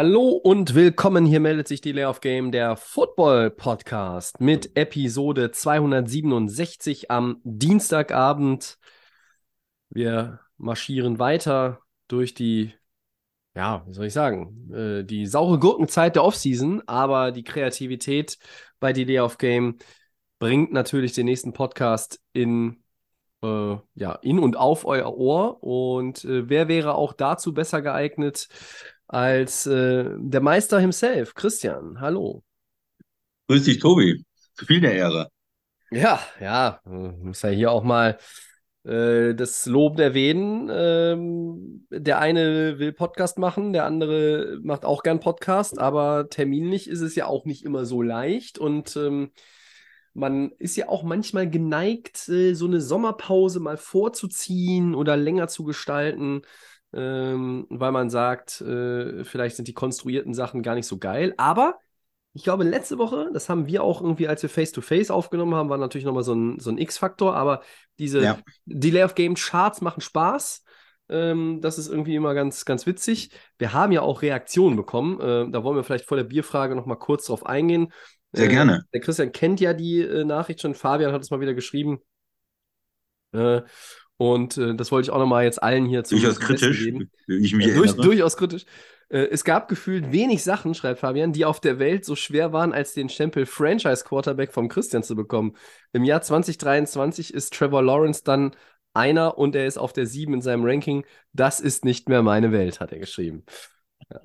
Hallo und willkommen. Hier meldet sich die Layoff Game, der Football Podcast mit Episode 267 am Dienstagabend. Wir marschieren weiter durch die, ja, wie soll ich sagen, äh, die saure Gurkenzeit der Offseason, aber die Kreativität bei die Layoff Game bringt natürlich den nächsten Podcast in, äh, ja, in und auf euer Ohr. Und äh, wer wäre auch dazu besser geeignet als äh, der Meister himself, Christian? Hallo. Grüß dich, Tobi. Zu viel der Ehre. Ja, ja, muss ja hier auch mal äh, das Lob erwähnen. Ähm, der eine will Podcast machen, der andere macht auch gern Podcast, aber terminlich ist es ja auch nicht immer so leicht und ähm, man ist ja auch manchmal geneigt, äh, so eine Sommerpause mal vorzuziehen oder länger zu gestalten, ähm, weil man sagt, äh, vielleicht sind die konstruierten Sachen gar nicht so geil. Aber ich glaube, letzte Woche, das haben wir auch irgendwie, als wir Face-to-Face aufgenommen haben, war natürlich nochmal so ein, so ein X-Faktor, aber diese Ja. Delay of Game Charts machen Spaß. Ähm, das ist irgendwie immer ganz, ganz witzig. Wir haben ja auch Reaktionen bekommen. Äh, da wollen wir vielleicht vor der Bierfrage nochmal kurz drauf eingehen. Sehr Äh, gerne. Der Christian kennt ja die äh, Nachricht schon. Fabian hat es mal wieder geschrieben. Äh, und äh, das wollte ich auch nochmal jetzt allen hier zum Durchaus kritisch, geben. ich mich Ja, durch, erinnere. durchaus kritisch. Äh, es gab gefühlt wenig Sachen, schreibt Fabian, die auf der Welt so schwer waren, als den Stempel Franchise Quarterback vom Christian zu bekommen. Im Jahr 2023 ist Trevor Lawrence dann einer und er ist auf der 7 in seinem Ranking. Das ist nicht mehr meine Welt, hat er geschrieben. Ja,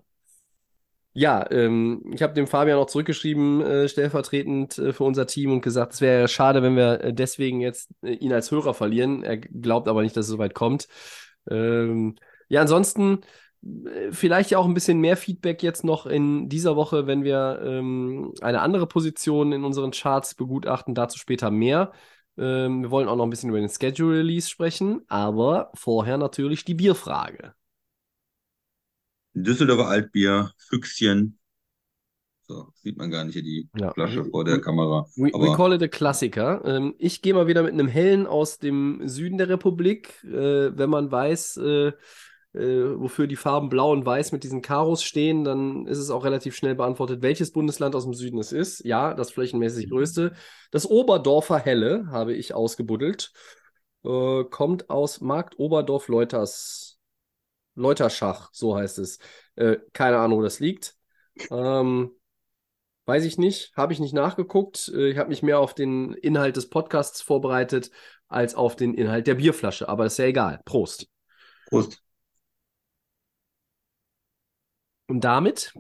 ja ähm, ich habe dem Fabian auch zurückgeschrieben, äh, stellvertretend äh, für unser Team und gesagt, es wäre schade, wenn wir äh, deswegen jetzt äh, ihn als Hörer verlieren. Er glaubt aber nicht, dass es so weit kommt. Ähm, ja, ansonsten äh, vielleicht auch ein bisschen mehr Feedback jetzt noch in dieser Woche, wenn wir ähm, eine andere Position in unseren Charts begutachten. Dazu später mehr. Ähm, wir wollen auch noch ein bisschen über den Schedule Release sprechen, aber vorher natürlich die Bierfrage. Düsseldorfer Altbier, Füchschen. So, sieht man gar nicht hier die Ja. Flasche vor der Kamera. We, we call it a Klassiker. Ähm, ich gehe mal wieder mit einem hellen aus dem Süden der Republik. Äh, wenn man weiß, äh, äh, wofür die Farben Blau und Weiß mit diesen Karos stehen, dann ist es auch relativ schnell beantwortet, welches Bundesland aus dem Süden es ist. Ja, das flächenmäßig größte. Das Oberdorfer Helle habe ich ausgebuddelt. Äh, kommt aus Markt Oberdorf Leuters. Leuterschach, so heißt es. Äh, keine Ahnung, wo das liegt. Ähm, Weiß ich nicht, habe ich nicht nachgeguckt. Äh, Ich habe mich mehr auf den Inhalt des Podcasts vorbereitet als auf den Inhalt der Bierflasche, aber ist ja egal. Prost. Prost. Und damit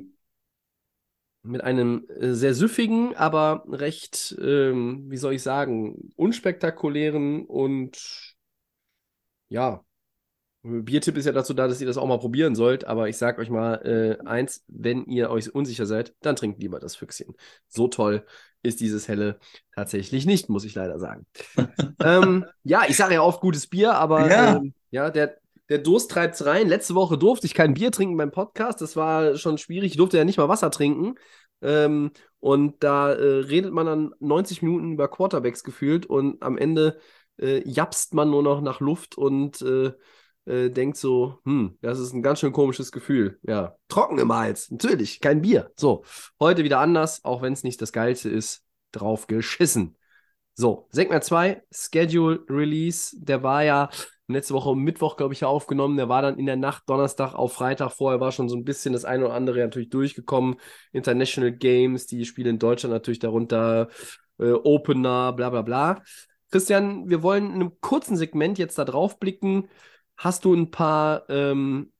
mit einem äh, sehr süffigen, aber recht, ähm, wie soll ich sagen, unspektakulären und ja, Biertipp ist ja dazu da, dass ihr das auch mal probieren sollt, aber ich sag euch mal äh, eins, wenn ihr euch unsicher seid, dann trinkt lieber das Füchschen. So toll ist dieses Helle tatsächlich nicht, muss ich leider sagen. ähm, ja, ich sage ja oft gutes Bier, aber Ja. ähm, ja, der, der Durst treibt's rein. Letzte Woche durfte ich kein Bier trinken beim Podcast. Das war schon schwierig. Ich durfte ja nicht mal Wasser trinken. Ähm, und da äh, redet man dann 90 Minuten über Quarterbacks gefühlt und am Ende äh, japst man nur noch nach Luft und äh, äh, denkt so, hm, das ist ein ganz schön komisches Gefühl. Ja, trocken im Hals, natürlich, kein Bier. So, heute wieder anders, auch wenn es nicht das Geilste ist, drauf geschissen. So, Segment 2, Schedule Release, der war ja letzte Woche Mittwoch, glaube ich, aufgenommen. Der war dann in der Nacht Donnerstag auf Freitag. Vorher war schon so ein bisschen das eine oder andere natürlich durchgekommen. International Games, die Spiele in Deutschland natürlich darunter, äh, Opener, bla bla bla. Christian, wir wollen in einem kurzen Segment jetzt da drauf blicken. Hast du ein paar ähm,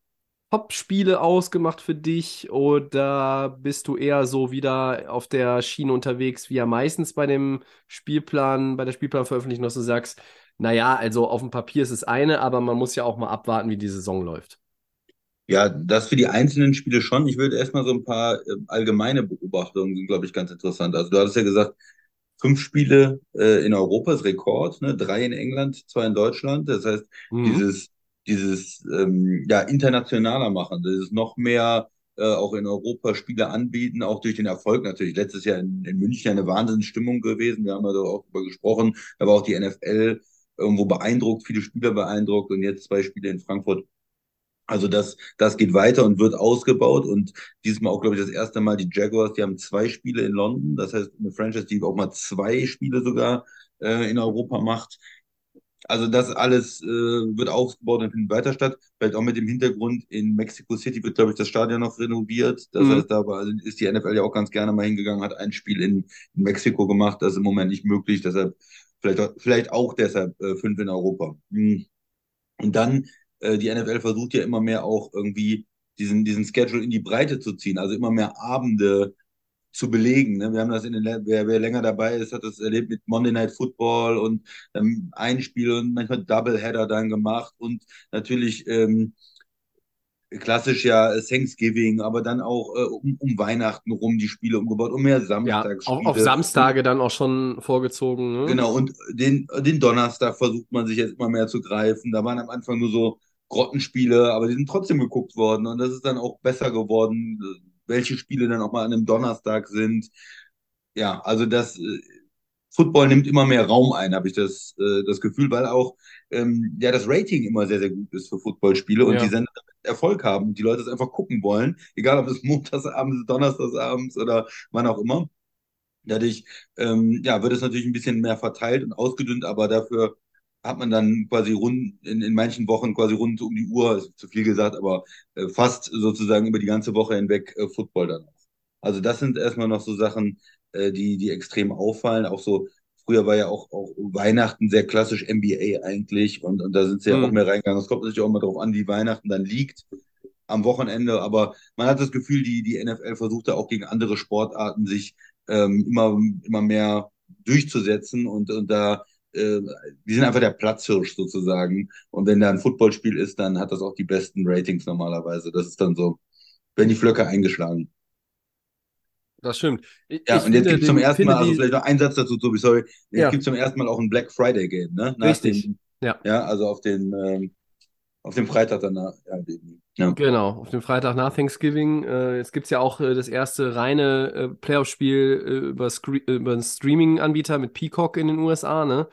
Top-Spiele ausgemacht für dich oder bist du eher so wieder auf der Schiene unterwegs, wie ja meistens bei dem Spielplan, bei der Spielplanveröffentlichung, dass du sagst, naja, also auf dem Papier ist es eine, aber man muss ja auch mal abwarten, wie die Saison läuft. Ja, das für die einzelnen Spiele schon. Ich würde erstmal so ein paar äh, allgemeine Beobachtungen sind, glaube ich, ganz interessant. Also du hattest ja gesagt, fünf Spiele äh, in Europa ist Rekord, ne? Drei in England, zwei in Deutschland. Das heißt, Mhm. dieses, dieses ähm, ja, internationaler machen, ist noch mehr äh, auch in Europa Spiele anbieten, auch durch den Erfolg natürlich. Letztes Jahr in, in München eine Wahnsinnsstimmung gewesen. Wir haben da auch darüber gesprochen. Da war auch die NFL irgendwo beeindruckt, viele Spieler beeindruckt und jetzt zwei Spiele in Frankfurt. Also das, das geht weiter und wird ausgebaut und dieses Mal auch, glaube ich, das erste Mal die Jaguars, die haben zwei Spiele in London. Das heißt, eine Franchise, die auch mal zwei Spiele sogar äh, in Europa macht. Also das alles äh, wird ausgebaut und findet weiter statt. Vielleicht auch mit dem Hintergrund, in Mexico City wird, glaube ich, das Stadion noch renoviert. Das Mhm. heißt, da war, ist die NFL ja auch ganz gerne mal hingegangen, hat ein Spiel in, in Mexiko gemacht. Das ist im Moment nicht möglich. Deshalb, vielleicht, auch- vielleicht auch deshalb äh, fünf in Europa. Hm. Und dann, äh, die NFL versucht ja immer mehr auch irgendwie diesen, diesen Schedule in die Breite zu ziehen, also immer mehr Abende zu belegen. Ne? Wir haben das in den, wer, wer länger dabei ist, hat das erlebt mit Monday Night Football und ähm, ein Spiel und manchmal Doubleheader dann gemacht und natürlich ähm, klassisch ja Thanksgiving, aber dann auch äh, um, um Weihnachten rum die Spiele umgebaut, um mehr Ja, Samstagsspiele. auf, auf Samstage dann auch schon vorgezogen. Ne? Genau, und den, den Donnerstag versucht man sich jetzt immer mehr zu greifen. Da waren am Anfang nur so Grottenspiele, aber die sind trotzdem geguckt worden. Und das ist dann auch besser geworden, welche Spiele dann auch mal an einem Donnerstag sind. Ja, also das äh, Football nimmt immer mehr Raum ein, habe ich das, äh, das Gefühl, weil auch ähm, ja das Rating immer sehr, sehr gut ist für Footballspiele und Ja. die Sender damit Erfolg haben und die Leute es einfach gucken wollen, egal ob es montagsabends, donnerstagsabends oder wann auch immer. Dadurch ähm, ja, wird es natürlich ein bisschen mehr verteilt und ausgedünnt, aber dafür hat man dann quasi rund in, in manchen Wochen quasi rund um die Uhr, ist zu viel gesagt, aber äh, fast sozusagen über die ganze Woche hinweg äh, Football dann auch. Also das sind erstmal noch so Sachen, äh, die, die extrem auffallen. Auch so, früher war ja auch, auch Weihnachten sehr klassisch NBA eigentlich und, und da sind sie ja Mhm. auch mehr reingegangen. Es kommt natürlich auch mal darauf an, wie Weihnachten dann liegt am Wochenende, aber man hat das Gefühl, die, die NFL versucht da auch gegen andere Sportarten sich ähm, immer, immer mehr durchzusetzen und, und da, äh, die sind einfach der Platzhirsch sozusagen. Und wenn da ein Footballspiel ist, dann hat das auch die besten Ratings normalerweise. Das ist dann so, wenn die Flöcke eingeschlagen. Das stimmt. Ich, Ja, ich und jetzt gibt es zum ersten Mal, also die- vielleicht noch ein Satz dazu, Tobi, sorry. Jetzt Ja. gibt es zum ersten Mal auch ein Black Friday Game, ne? Nach Richtig. Dem, Ja. ja, also auf den, ähm, auf dem Freitag danach. Ja, den, ja. Genau, auf dem Freitag nach Thanksgiving. Äh, jetzt gibt es ja auch äh, das erste reine äh, Playoff-Spiel äh, über, Scre über einen Streaming-Anbieter mit Peacock in den USA, ne?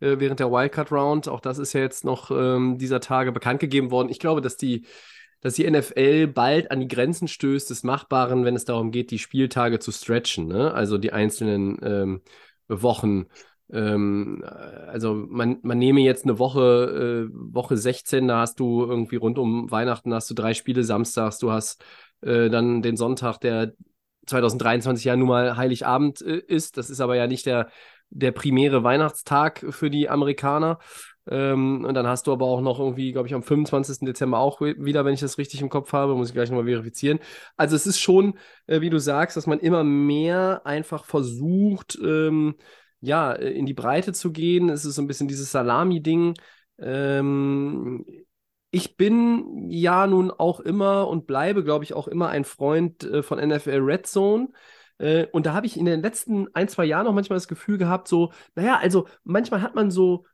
Äh, während der Wildcard-Round. Auch das ist ja jetzt noch ähm, dieser Tage bekannt gegeben worden. Ich glaube, dass die, dass die NFL bald an die Grenzen stößt des Machbaren, wenn es darum geht, die Spieltage zu stretchen, ne? Also die einzelnen ähm, Wochen. Ähm, also man, man nehme jetzt eine Woche, äh, Woche 16, da hast du irgendwie rund um Weihnachten hast du drei Spiele samstags, du hast äh, dann den Sonntag, der 2023 ja nun mal Heiligabend äh, ist. Das ist aber ja nicht der, der primäre Weihnachtstag für die Amerikaner. Ähm, und dann hast du aber auch noch irgendwie, glaube ich, am 25. Dezember auch wieder, wenn ich das richtig im Kopf habe, muss ich gleich nochmal verifizieren. Also es ist schon, äh, wie du sagst, dass man immer mehr einfach versucht, ähm, ja, äh, in die Breite zu gehen. Es ist so ein bisschen dieses Salami-Ding. Ähm, ich bin ja nun auch immer und bleibe, glaube ich, auch immer ein Freund äh, von NFL Red Zone. Äh, und da habe ich in den letzten ein, zwei Jahren auch manchmal das Gefühl gehabt, so, naja, also manchmal hat man so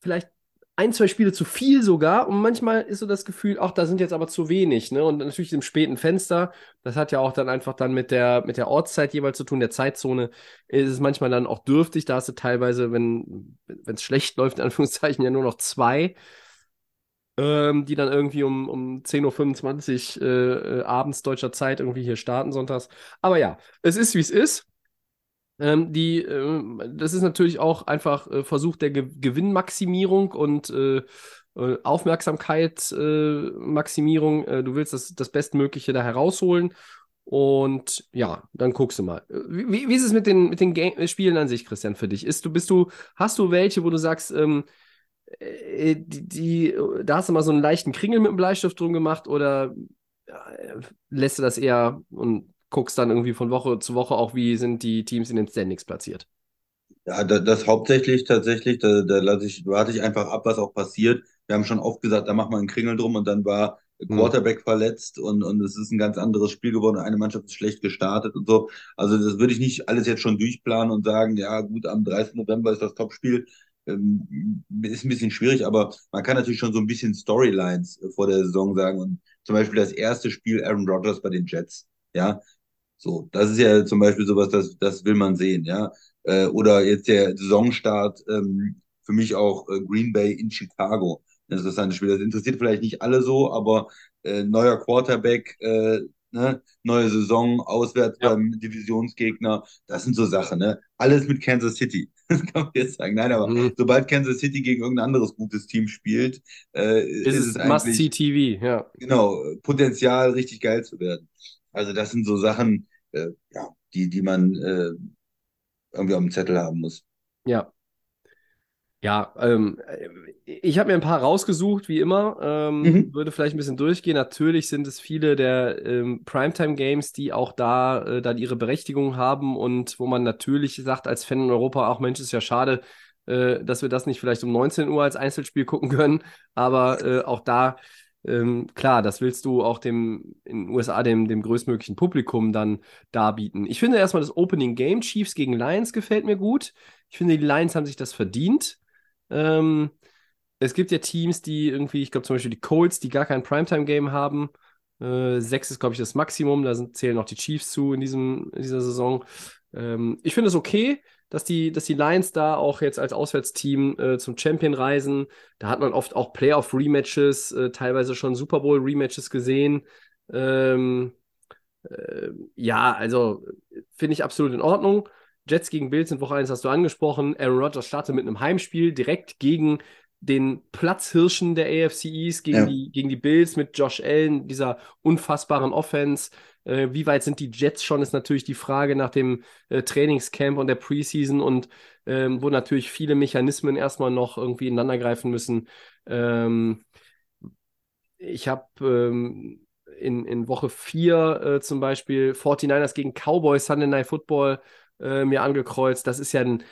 vielleicht ein, zwei Spiele zu viel sogar und manchmal ist so das Gefühl, ach, da sind jetzt aber zu wenig, ne? Und natürlich im späten Fenster, das hat ja auch dann einfach dann mit der, mit der Ortszeit jeweils zu tun, der Zeitzone, ist es manchmal dann auch dürftig, da hast du teilweise, wenn es schlecht läuft, in Anführungszeichen, ja nur noch zwei, ähm, die dann irgendwie um, um 10.25 Uhr äh, äh, abends deutscher Zeit irgendwie hier starten, sonntags. Aber ja, es ist, wie es ist. Ähm, die, ähm, das ist natürlich auch einfach äh, Versuch der Ge Gewinnmaximierung und äh, äh, Aufmerksamkeitsmaximierung. Äh, du willst das, das Bestmögliche da herausholen. Und ja, dann guckst du mal. Wie, wie ist es mit den, mit den Ga Spielen an sich, Christian, für dich? Ist du, bist du, hast du welche, wo du sagst, ähm, äh, die, die, da hast du mal so einen leichten Kringel mit dem Bleistift drum gemacht oder äh, lässt du das eher und guckst dann irgendwie von Woche zu Woche auch, wie sind die Teams in den Standings platziert? Ja, da, das hauptsächlich tatsächlich, da, da lasse ich, warte ich einfach ab, was auch passiert. Wir haben schon oft gesagt, da machen wir einen Kringel drum und dann war Quarterback verletzt und, und es ist ein ganz anderes Spiel geworden. Eine Mannschaft ist schlecht gestartet und so. Also das würde ich nicht alles jetzt schon durchplanen und sagen, ja gut, am 30. November ist das Topspiel. Ähm, ist ein bisschen schwierig, aber man kann natürlich schon so ein bisschen Storylines äh, vor der Saison sagen. Und zum Beispiel das erste Spiel Aaron Rodgers bei den Jets. Ja, so, das ist ja zum Beispiel sowas, das, das will man sehen, ja. Äh, oder jetzt der Saisonstart, ähm, für mich auch äh, Green Bay in Chicago. Das ist ein Spiel. Das interessiert vielleicht nicht alle so, aber äh, neuer Quarterback, äh, ne? neue Saison, auswärts ja. beim Divisionsgegner, das sind so Sachen, ne? Alles mit Kansas City. Das kann man jetzt sagen. Nein, aber mhm. sobald Kansas City gegen irgendein anderes gutes Team spielt, äh, ist, ist es Must-See-TV, ja. Genau, Potenzial, richtig geil zu werden. Also das sind so Sachen, äh, ja, die, die man äh, irgendwie auf dem Zettel haben muss. Ja, ja, ähm, ich habe mir ein paar rausgesucht, wie immer. Ähm, mhm. Würde vielleicht ein bisschen durchgehen. Natürlich sind es viele der ähm, Primetime-Games, die auch da äh, dann ihre Berechtigung haben und wo man natürlich sagt, als Fan in Europa, auch Mensch, ist ja schade, äh, dass wir das nicht vielleicht um 19 Uhr als Einzelspiel gucken können. Aber äh, auch da, ähm, klar, das willst du auch dem in den USA dem, dem größtmöglichen Publikum dann darbieten. Ich finde erstmal das Opening Game Chiefs gegen Lions gefällt mir gut. Ich finde, die Lions haben sich das verdient. Ähm, es gibt ja Teams, die irgendwie, ich glaube zum Beispiel die Colts, die gar kein Primetime-Game haben. Äh, sechs ist, glaube ich, das Maximum. Da sind, zählen auch die Chiefs zu in, diesem, in dieser Saison. Ähm, ich finde es okay, dass die, dass die Lions da auch jetzt als Auswärtsteam äh, zum Champion reisen. Da hat man oft auch Playoff-Rematches, äh, teilweise schon Super Bowl-Rematches gesehen. Ähm, äh, ja, also finde ich absolut in Ordnung. Jets gegen Bills in Woche 1 hast du angesprochen. Aaron Rodgers startet mit einem Heimspiel direkt gegen den Platzhirschen der AFC East, gegen, ja. die, gegen die Bills mit Josh Allen, dieser unfassbaren Offense. Äh, wie weit sind die Jets schon, ist natürlich die Frage nach dem äh, Trainingscamp und der Preseason und ähm, wo natürlich viele Mechanismen erstmal noch irgendwie ineinandergreifen müssen. Ähm, ich habe ähm, in, in Woche 4 äh, zum Beispiel 49ers gegen Cowboys Sunday Night Football äh, mir angekreuzt. Das ist ja ein,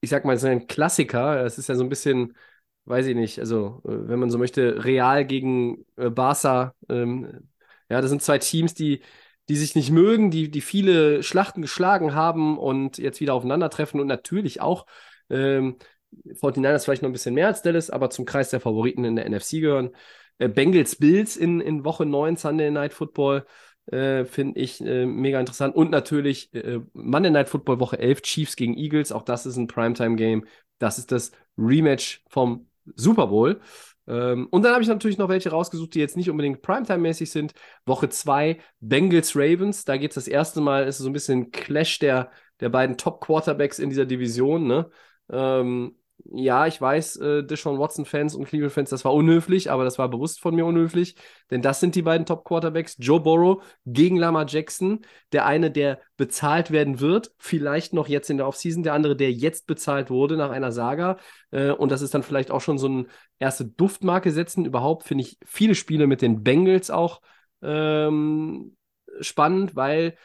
ich sag mal, so ein Klassiker. Das ist ja so ein bisschen, weiß ich nicht, also äh, wenn man so möchte, Real gegen äh, Barca. Ähm, ja, das sind zwei Teams, die, die sich nicht mögen, die, die viele Schlachten geschlagen haben und jetzt wieder aufeinandertreffen und natürlich auch ähm, 49ers vielleicht noch ein bisschen mehr als Dallas, aber zum Kreis der Favoriten in der NFC gehören. Äh, Bengals Bills in, in Woche 9 Sunday Night Football. Äh, finde ich äh, mega interessant. Und natürlich äh, Monday Night Football Woche 11, Chiefs gegen Eagles. Auch das ist ein Primetime-Game. Das ist das Rematch vom Super Bowl. Ähm, und dann habe ich natürlich noch welche rausgesucht, die jetzt nicht unbedingt Primetime-mäßig sind. Woche 2, Bengals Ravens. Da geht es das erste Mal, ist so ein bisschen Clash der, der beiden Top-Quarterbacks in dieser Division. Ne? Ähm, ja, ich weiß, äh, Deshaun Watson-Fans und Cleveland-Fans, das war unhöflich, aber das war bewusst von mir unhöflich, denn das sind die beiden Top-Quarterbacks. Joe Burrow gegen Lamar Jackson, der eine, der bezahlt werden wird, vielleicht noch jetzt in der Offseason, der andere, der jetzt bezahlt wurde nach einer Saga. Äh, und das ist dann vielleicht auch schon so eine erste Duftmarke setzen. Überhaupt finde ich viele Spiele mit den Bengals auch ähm, spannend, weil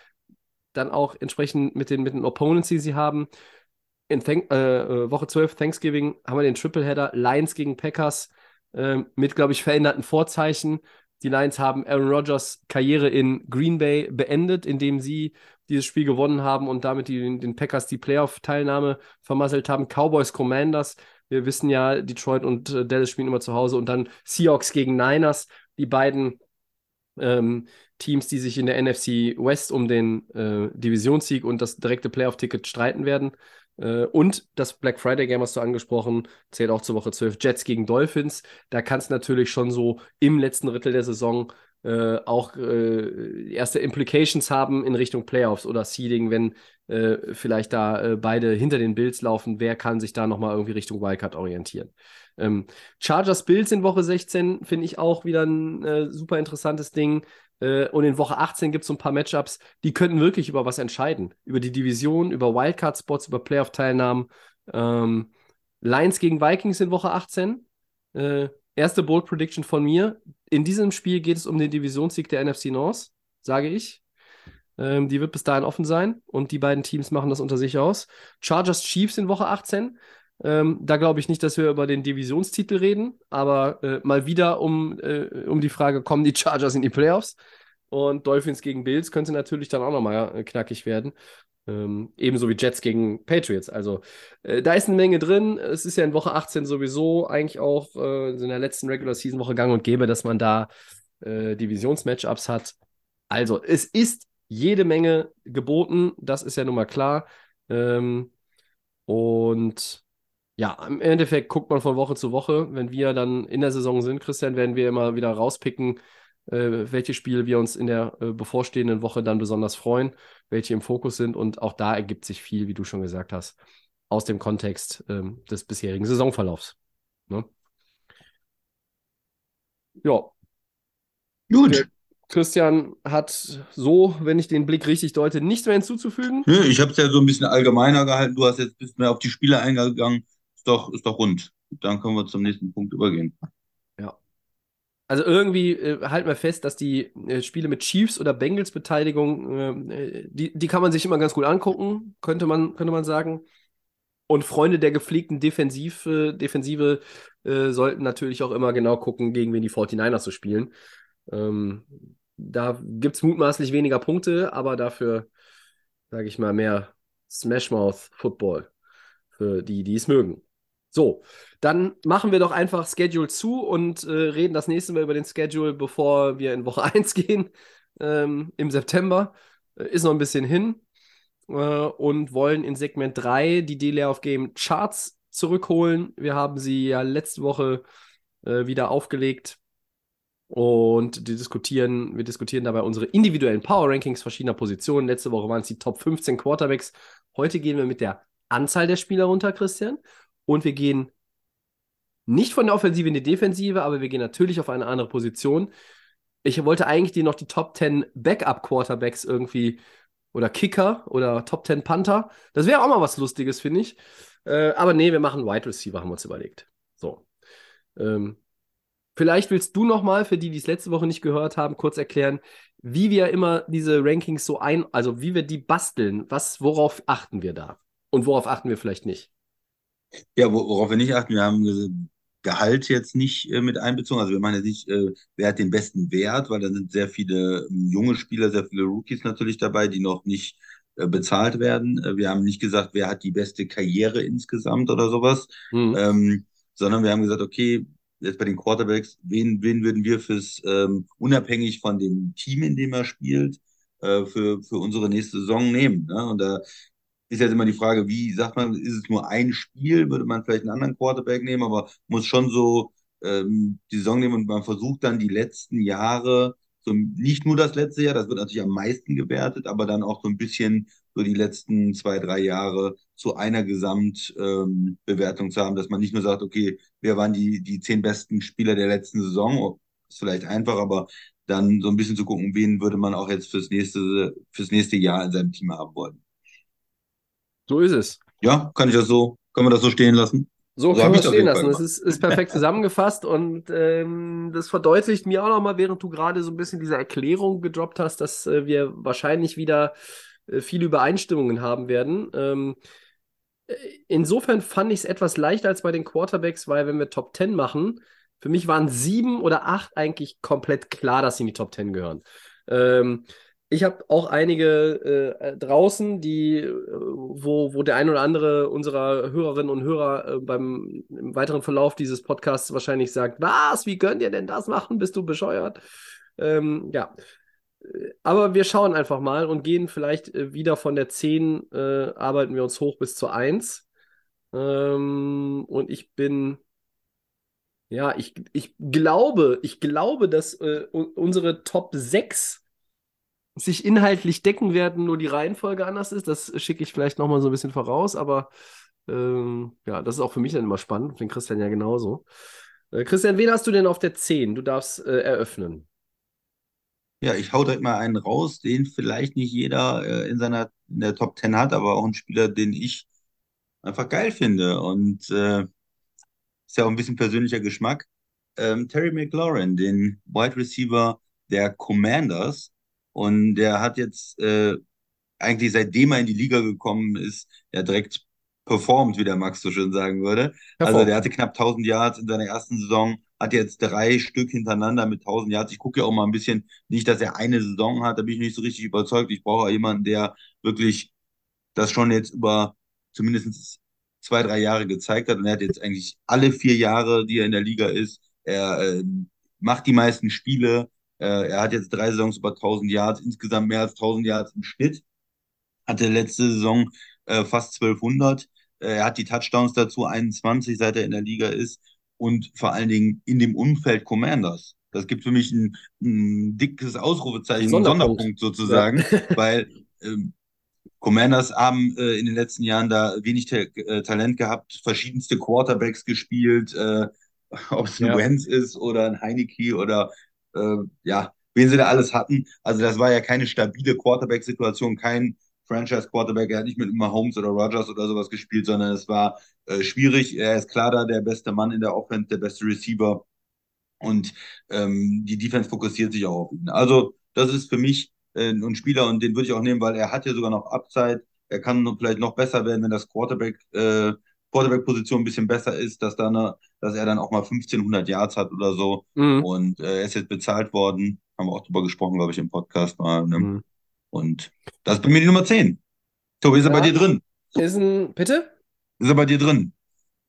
dann auch entsprechend mit den, mit den Opponents, die sie haben, in Thank äh, äh Woche 12 Thanksgiving haben wir den Tripleheader Lions gegen Packers äh, mit, glaube ich, veränderten Vorzeichen. Die Lions haben Aaron Rodgers Karriere in Green Bay beendet, indem sie dieses Spiel gewonnen haben und damit die, den Packers die Playoff-Teilnahme vermasselt haben. Cowboys Commanders, wir wissen ja, Detroit und äh, Dallas spielen immer zu Hause und dann Seahawks gegen Niners, die beiden ähm, Teams, die sich in der NFC West um den äh, Divisionssieg und das direkte Playoff-Ticket streiten werden. Äh, und das Black Friday Game hast du angesprochen, zählt auch zur Woche 12. Jets gegen Dolphins. Da kann es natürlich schon so im letzten Drittel der Saison äh, auch äh, erste Implications haben in Richtung Playoffs oder Seeding, wenn äh, vielleicht da äh, beide hinter den Bills laufen. Wer kann sich da nochmal irgendwie Richtung Wildcard orientieren? Ähm, Chargers Bills in Woche 16 finde ich auch wieder ein äh, super interessantes Ding. Äh, und in Woche 18 gibt es so ein paar Matchups, die könnten wirklich über was entscheiden. Über die Division, über Wildcard-Spots, über Playoff-Teilnahmen. Ähm, Lions gegen Vikings in Woche 18. Äh, erste Bold Prediction von mir. In diesem Spiel geht es um den Divisionssieg der NFC North, sage ich. Ähm, die wird bis dahin offen sein und die beiden Teams machen das unter sich aus. Chargers Chiefs in Woche 18. Ähm, da glaube ich nicht, dass wir über den Divisionstitel reden, aber äh, mal wieder um, äh, um die Frage, kommen die Chargers in die Playoffs? Und Dolphins gegen Bills könnte natürlich dann auch nochmal äh, knackig werden. Ähm, ebenso wie Jets gegen Patriots. Also äh, da ist eine Menge drin. Es ist ja in Woche 18 sowieso eigentlich auch äh, in der letzten Regular Season Woche gang und gäbe, dass man da äh, Divisionsmatchups hat. Also es ist jede Menge geboten, das ist ja nun mal klar. Ähm, und ja, im Endeffekt guckt man von Woche zu Woche. Wenn wir dann in der Saison sind, Christian, werden wir immer wieder rauspicken, äh, welche Spiele wir uns in der äh, bevorstehenden Woche dann besonders freuen, welche im Fokus sind. Und auch da ergibt sich viel, wie du schon gesagt hast, aus dem Kontext ähm, des bisherigen Saisonverlaufs. Ne? Ja. Gut. Christian hat so, wenn ich den Blick richtig deute, nichts mehr hinzuzufügen. Ich habe es ja so ein bisschen allgemeiner gehalten. Du hast jetzt ein bisschen mehr auf die Spiele eingegangen. Ist doch, ist doch rund. Dann können wir zum nächsten Punkt übergehen. Ja. Also irgendwie äh, halten wir fest, dass die äh, Spiele mit Chiefs oder Bengals Beteiligung, äh, die, die kann man sich immer ganz gut angucken, könnte man, könnte man sagen. Und Freunde der gepflegten Defensiv, Defensive äh, sollten natürlich auch immer genau gucken, gegen wen die 49ers so spielen. Ähm, da gibt es mutmaßlich weniger Punkte, aber dafür, sage ich mal, mehr Smashmouth Football für die, die es mögen. So, dann machen wir doch einfach Schedule zu und äh, reden das nächste Mal über den Schedule, bevor wir in Woche 1 gehen ähm, im September. Äh, ist noch ein bisschen hin. Äh, und wollen in Segment 3 die Delay of Game Charts zurückholen. Wir haben sie ja letzte Woche äh, wieder aufgelegt und die diskutieren, wir diskutieren dabei unsere individuellen Power Rankings verschiedener Positionen. Letzte Woche waren es die Top 15 Quarterbacks. Heute gehen wir mit der Anzahl der Spieler runter, Christian. Und wir gehen nicht von der Offensive in die Defensive, aber wir gehen natürlich auf eine andere Position. Ich wollte eigentlich dir noch die Top 10 Backup Quarterbacks irgendwie oder Kicker oder Top 10 Panther. Das wäre auch mal was Lustiges, finde ich. Äh, aber nee, wir machen Wide Receiver, haben wir uns überlegt. So. Ähm, Vielleicht willst du noch mal für die, die es letzte Woche nicht gehört haben, kurz erklären, wie wir immer diese Rankings so ein, also wie wir die basteln. Was, worauf achten wir da? Und worauf achten wir vielleicht nicht? Ja, worauf wir nicht achten, wir haben Gehalt jetzt nicht äh, mit einbezogen. Also wir meinen jetzt nicht, äh, wer hat den besten Wert, weil da sind sehr viele ähm, junge Spieler, sehr viele Rookies natürlich dabei, die noch nicht äh, bezahlt werden. Äh, wir haben nicht gesagt, wer hat die beste Karriere insgesamt oder sowas, mhm. ähm, sondern wir haben gesagt, okay, jetzt bei den Quarterbacks, wen, wen würden wir fürs, ähm, unabhängig von dem Team, in dem er spielt, äh, für, für unsere nächste Saison nehmen. Ne? Und da ist jetzt immer die Frage, wie sagt man, ist es nur ein Spiel, würde man vielleicht einen anderen Quarterback nehmen, aber muss schon so ähm, die Saison nehmen und man versucht dann die letzten Jahre, so nicht nur das letzte Jahr, das wird natürlich am meisten gewertet, aber dann auch so ein bisschen so die letzten zwei, drei Jahre zu einer Gesamtbewertung ähm, zu haben, dass man nicht nur sagt, okay, wer waren die, die zehn besten Spieler der letzten Saison, oh, ist vielleicht einfach, aber dann so ein bisschen zu gucken, wen würde man auch jetzt fürs nächste, fürs nächste Jahr in seinem Team haben wollen. So ist es. Ja, kann ich das so, können wir das so stehen lassen? So, so kann man es stehen lassen. Das ist, ist perfekt zusammengefasst und ähm, das verdeutlicht mir auch nochmal, während du gerade so ein bisschen diese Erklärung gedroppt hast, dass äh, wir wahrscheinlich wieder äh, viele Übereinstimmungen haben werden. Ähm, äh, insofern fand ich es etwas leichter als bei den Quarterbacks, weil wenn wir Top 10 machen, für mich waren sieben oder acht eigentlich komplett klar, dass sie in die Top 10 gehören. Ähm, ich habe auch einige äh, draußen, die, äh, wo, wo der ein oder andere unserer Hörerinnen und Hörer äh, beim im weiteren Verlauf dieses Podcasts wahrscheinlich sagt, was, wie könnt ihr denn das machen? Bist du bescheuert? Ähm, ja, aber wir schauen einfach mal und gehen vielleicht äh, wieder von der 10, äh, arbeiten wir uns hoch bis zur 1. Ähm, und ich bin, ja, ich, ich glaube, ich glaube, dass äh, unsere Top 6 sich inhaltlich decken werden, nur die Reihenfolge anders ist. Das schicke ich vielleicht nochmal so ein bisschen voraus, aber ähm, ja, das ist auch für mich dann immer spannend, für den Christian ja genauso. Äh, Christian, wen hast du denn auf der 10? Du darfst äh, eröffnen. Ja, ich hau direkt mal einen raus, den vielleicht nicht jeder äh, in seiner in der Top 10 hat, aber auch ein Spieler, den ich einfach geil finde. Und äh, ist ja auch ein bisschen persönlicher Geschmack. Ähm, Terry McLaurin, den Wide Receiver der Commanders. Und der hat jetzt äh, eigentlich seitdem er in die Liga gekommen ist, ja direkt performt, wie der Max so schön sagen würde. Also der hatte knapp 1000 Yards in seiner ersten Saison, hat jetzt drei Stück hintereinander mit 1000 Yards. Ich gucke ja auch mal ein bisschen, nicht, dass er eine Saison hat, da bin ich nicht so richtig überzeugt. Ich brauche jemanden, der wirklich das schon jetzt über zumindest zwei, drei Jahre gezeigt hat. Und er hat jetzt eigentlich alle vier Jahre, die er in der Liga ist, er äh, macht die meisten Spiele. Äh, er hat jetzt drei Saisons über 1000 Yards, insgesamt mehr als 1000 Yards im Schnitt. Hatte letzte Saison äh, fast 1200. Äh, er hat die Touchdowns dazu, 21, seit er in der Liga ist. Und vor allen Dingen in dem Umfeld Commanders. Das gibt für mich ein, ein dickes Ausrufezeichen, Sonderpunkt. einen Sonderpunkt sozusagen, ja. weil ähm, Commanders haben äh, in den letzten Jahren da wenig Ta äh, Talent gehabt, verschiedenste Quarterbacks gespielt, äh, ob es ein Ja. Wentz ist oder ein Heineke oder äh, ja, wen sie da alles hatten. Also das war ja keine stabile Quarterback-Situation, kein Franchise-Quarterback. Er hat nicht mit Mahomes oder Rogers oder sowas gespielt, sondern es war äh, schwierig. Er ist klar da der beste Mann in der Offense, der beste Receiver und ähm, die Defense fokussiert sich auch auf ihn. Also das ist für mich äh, ein Spieler und den würde ich auch nehmen, weil er hat ja sogar noch Upside. Er kann vielleicht noch besser werden, wenn das Quarterback äh, Quarterback-Position ein bisschen besser ist, dass dann, äh, dass er dann auch mal 1500 Yards hat oder so. Mhm. Und äh, er ist jetzt bezahlt worden. Haben wir auch drüber gesprochen, glaube ich, im Podcast mal. Ne? Mhm. Und das ist bei mir die Nummer 10. Tobi, ist er Ja. bei dir drin? Ist ein, bitte? Ist er bei dir drin?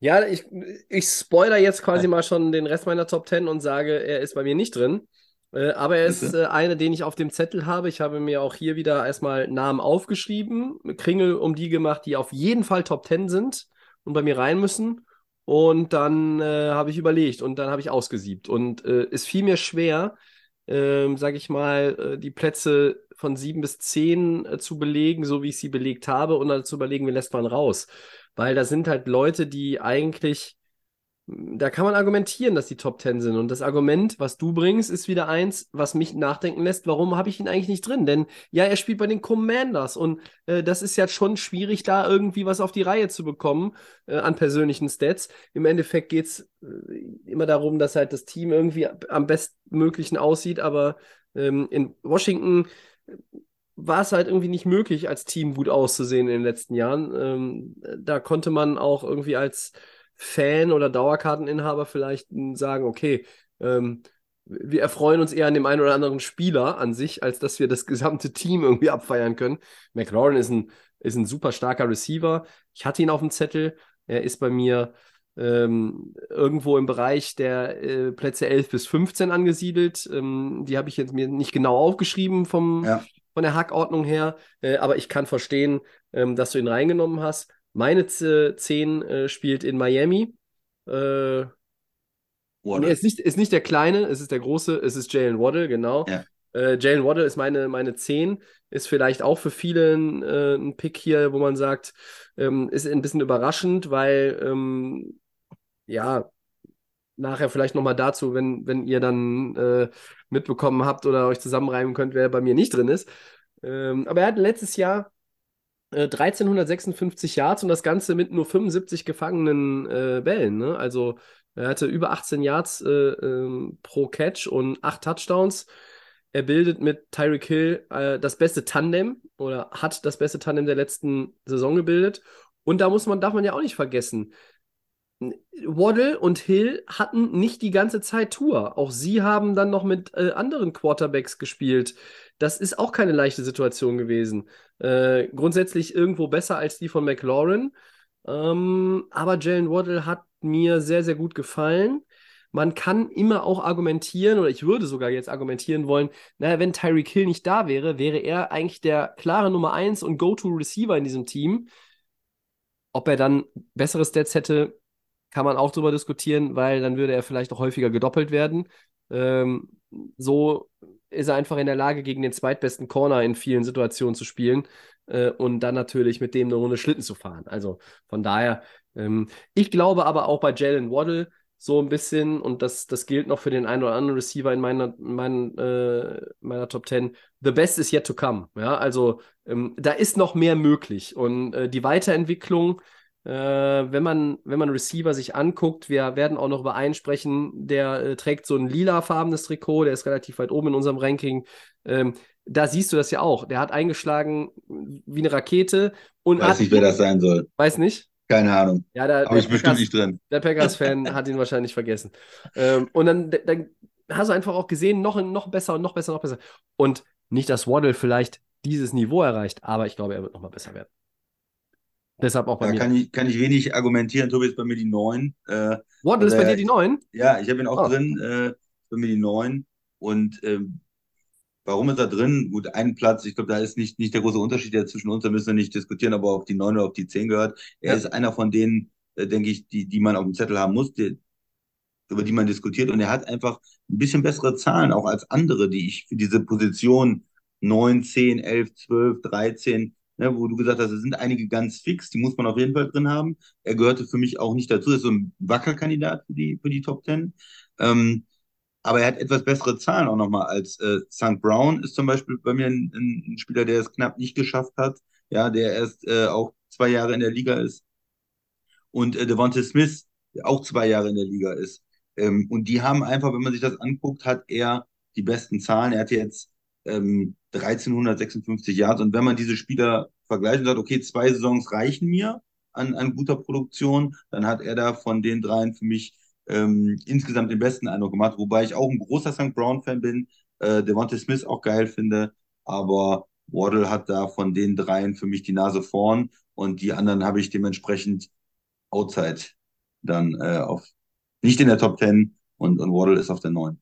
Ja, ich, ich spoiler jetzt quasi mal schon den Rest meiner Top 10 und sage, er ist bei mir nicht drin. Äh, aber er ist äh, einer, den ich auf dem Zettel habe. Ich habe mir auch hier wieder erstmal Namen aufgeschrieben, Kringel um die gemacht, die auf jeden Fall Top 10 sind und bei mir rein müssen. Und dann äh, habe ich überlegt und dann habe ich ausgesiebt. Und äh, es fiel mir schwer, ähm, sage ich mal, äh, die Plätze von sieben bis zehn äh, zu belegen, so wie ich sie belegt habe, und dann zu überlegen, wen lässt man raus. Weil da sind halt Leute, die eigentlich, da kann man argumentieren, dass die Top 10 sind. Und das Argument, was du bringst, ist wieder eins, was mich nachdenken lässt, warum habe ich ihn eigentlich nicht drin? Denn ja, er spielt bei den Commanders und äh, das ist ja schon schwierig, da irgendwie was auf die Reihe zu bekommen äh, an persönlichen Stats. Im Endeffekt geht es äh, immer darum, dass halt das Team irgendwie am bestmöglichen aussieht, aber ähm, in Washington war es halt irgendwie nicht möglich, als Team gut auszusehen in den letzten Jahren. Ähm, da konnte man auch irgendwie als Fan oder Dauerkarteninhaber vielleicht sagen, okay, ähm, wir erfreuen uns eher an dem einen oder anderen Spieler an sich, als dass wir das gesamte Team irgendwie abfeiern können. McLaurin ist ein, ist ein super starker Receiver. Ich hatte ihn auf dem Zettel. Er ist bei mir ähm, irgendwo im Bereich der äh, Plätze 11 bis 15 angesiedelt. Ähm, die habe ich jetzt mir nicht genau aufgeschrieben vom, Ja. von der Hackordnung her, äh, aber ich kann verstehen, ähm, dass du ihn reingenommen hast. Meine Z 10 äh, spielt in Miami. Äh, Waddle. nee, ist nicht, ist nicht der Kleine, es ist der Große, es ist Jalen Waddle, genau. Ja. Äh, Jalen Waddle ist meine, meine 10, ist vielleicht auch für viele ein, äh, ein Pick hier, wo man sagt, ähm, ist ein bisschen überraschend, weil ähm, ja, nachher vielleicht nochmal dazu, wenn, wenn ihr dann äh, mitbekommen habt oder euch zusammenreimen könnt, wer bei mir nicht drin ist. Ähm, aber er hat letztes Jahr äh, 1356 Yards und das Ganze mit nur 75 gefangenen äh, Bällen. Ne? Also er hatte über 18 Yards äh, ähm, pro Catch und 8 Touchdowns. Er bildet mit Tyreek Hill äh, das beste Tandem oder hat das beste Tandem der letzten Saison gebildet. Und da muss man, darf man ja auch nicht vergessen, Waddle und Hill hatten nicht die ganze Zeit Tour. Auch sie haben dann noch mit äh, anderen Quarterbacks gespielt. Das ist auch keine leichte Situation gewesen. Äh, grundsätzlich irgendwo besser als die von McLaurin. Ähm, aber Jalen Waddle hat mir sehr, sehr gut gefallen. Man kann immer auch argumentieren, oder ich würde sogar jetzt argumentieren wollen, naja, wenn Tyreek Hill nicht da wäre, wäre er eigentlich der klare Nummer 1 und Go-To-Receiver in diesem Team. Ob er dann bessere Stats hätte, kann man auch drüber diskutieren, weil dann würde er vielleicht auch häufiger gedoppelt werden. Ähm, so ist er einfach in der Lage, gegen den zweitbesten Corner in vielen Situationen zu spielen äh, und dann natürlich mit dem eine Runde Schlitten zu fahren. Also von daher, ähm, ich glaube aber auch bei Jalen Waddle so ein bisschen, und das, das gilt noch für den einen oder anderen Receiver in meiner, in meinen, äh, meiner Top 10, the best is yet to come. Ja, also ähm, da ist noch mehr möglich und äh, die Weiterentwicklung äh, wenn man, wenn man Receiver sich anguckt, wir werden auch noch über einen sprechen, der äh, trägt so ein lilafarbenes Trikot, der ist relativ weit oben in unserem Ranking. Ähm, da siehst du das ja auch. Der hat eingeschlagen wie eine Rakete und Weiß hat, nicht, wer das sein soll. weiß nicht. Keine Ahnung. Ja, der, Aber ist bestimmt nicht drin. der Packers-Fan hat ihn wahrscheinlich vergessen. Ähm, und dann, dann hast du einfach auch gesehen, noch, noch besser und noch besser, noch besser. Und nicht, dass Waddle vielleicht dieses Niveau erreicht, aber ich glaube, er wird noch mal besser werden. Deshalb auch bei Da mir. kann ich, kann ich wenig argumentieren. Tobi ist bei mir die 9. Äh, Waddle ist bei dir die 9? Ja, ich habe ihn auch Ah. drin, äh, bei mir die 9. Und ähm, warum ist er drin? Gut, einen Platz, ich glaube, da ist nicht, nicht der große Unterschied jetzt zwischen uns, da müssen wir nicht diskutieren, ob er auf die 9 oder auf die 10 gehört. Er Ja. ist einer von denen, äh, denke ich, die, die man auf dem Zettel haben muss, die, über die man diskutiert. Und er hat einfach ein bisschen bessere Zahlen auch als andere, die ich für diese Position 9, 10, 11, 12, 13, ne, wo du gesagt hast, es sind einige ganz fix, die muss man auf jeden Fall drin haben. Er gehörte für mich auch nicht dazu, er ist so ein Wackelkandidat für die, für die Top 10. Ähm, aber er hat etwas bessere Zahlen auch nochmal als äh, St. Brown ist zum Beispiel bei mir ein, ein Spieler, der es knapp nicht geschafft hat, ja, der erst äh, auch zwei Jahre in der Liga ist. Und äh, Devontae Smith, der auch zwei Jahre in der Liga ist. Ähm, und die haben einfach, wenn man sich das anguckt, hat er die besten Zahlen. Er hat jetzt ähm, 1356 Yards. Und wenn man diese Spieler vergleicht und sagt, okay, zwei Saisons reichen mir an, an guter Produktion, dann hat er da von den dreien für mich ähm, insgesamt den besten Eindruck gemacht. Wobei ich auch ein großer St. Brown-Fan bin, äh, Devontae Smith auch geil finde. Aber Waddle hat da von den dreien für mich die Nase vorn. Und die anderen habe ich dementsprechend outside dann äh, auf nicht in der Top 10 und, und Waddle ist auf der 9.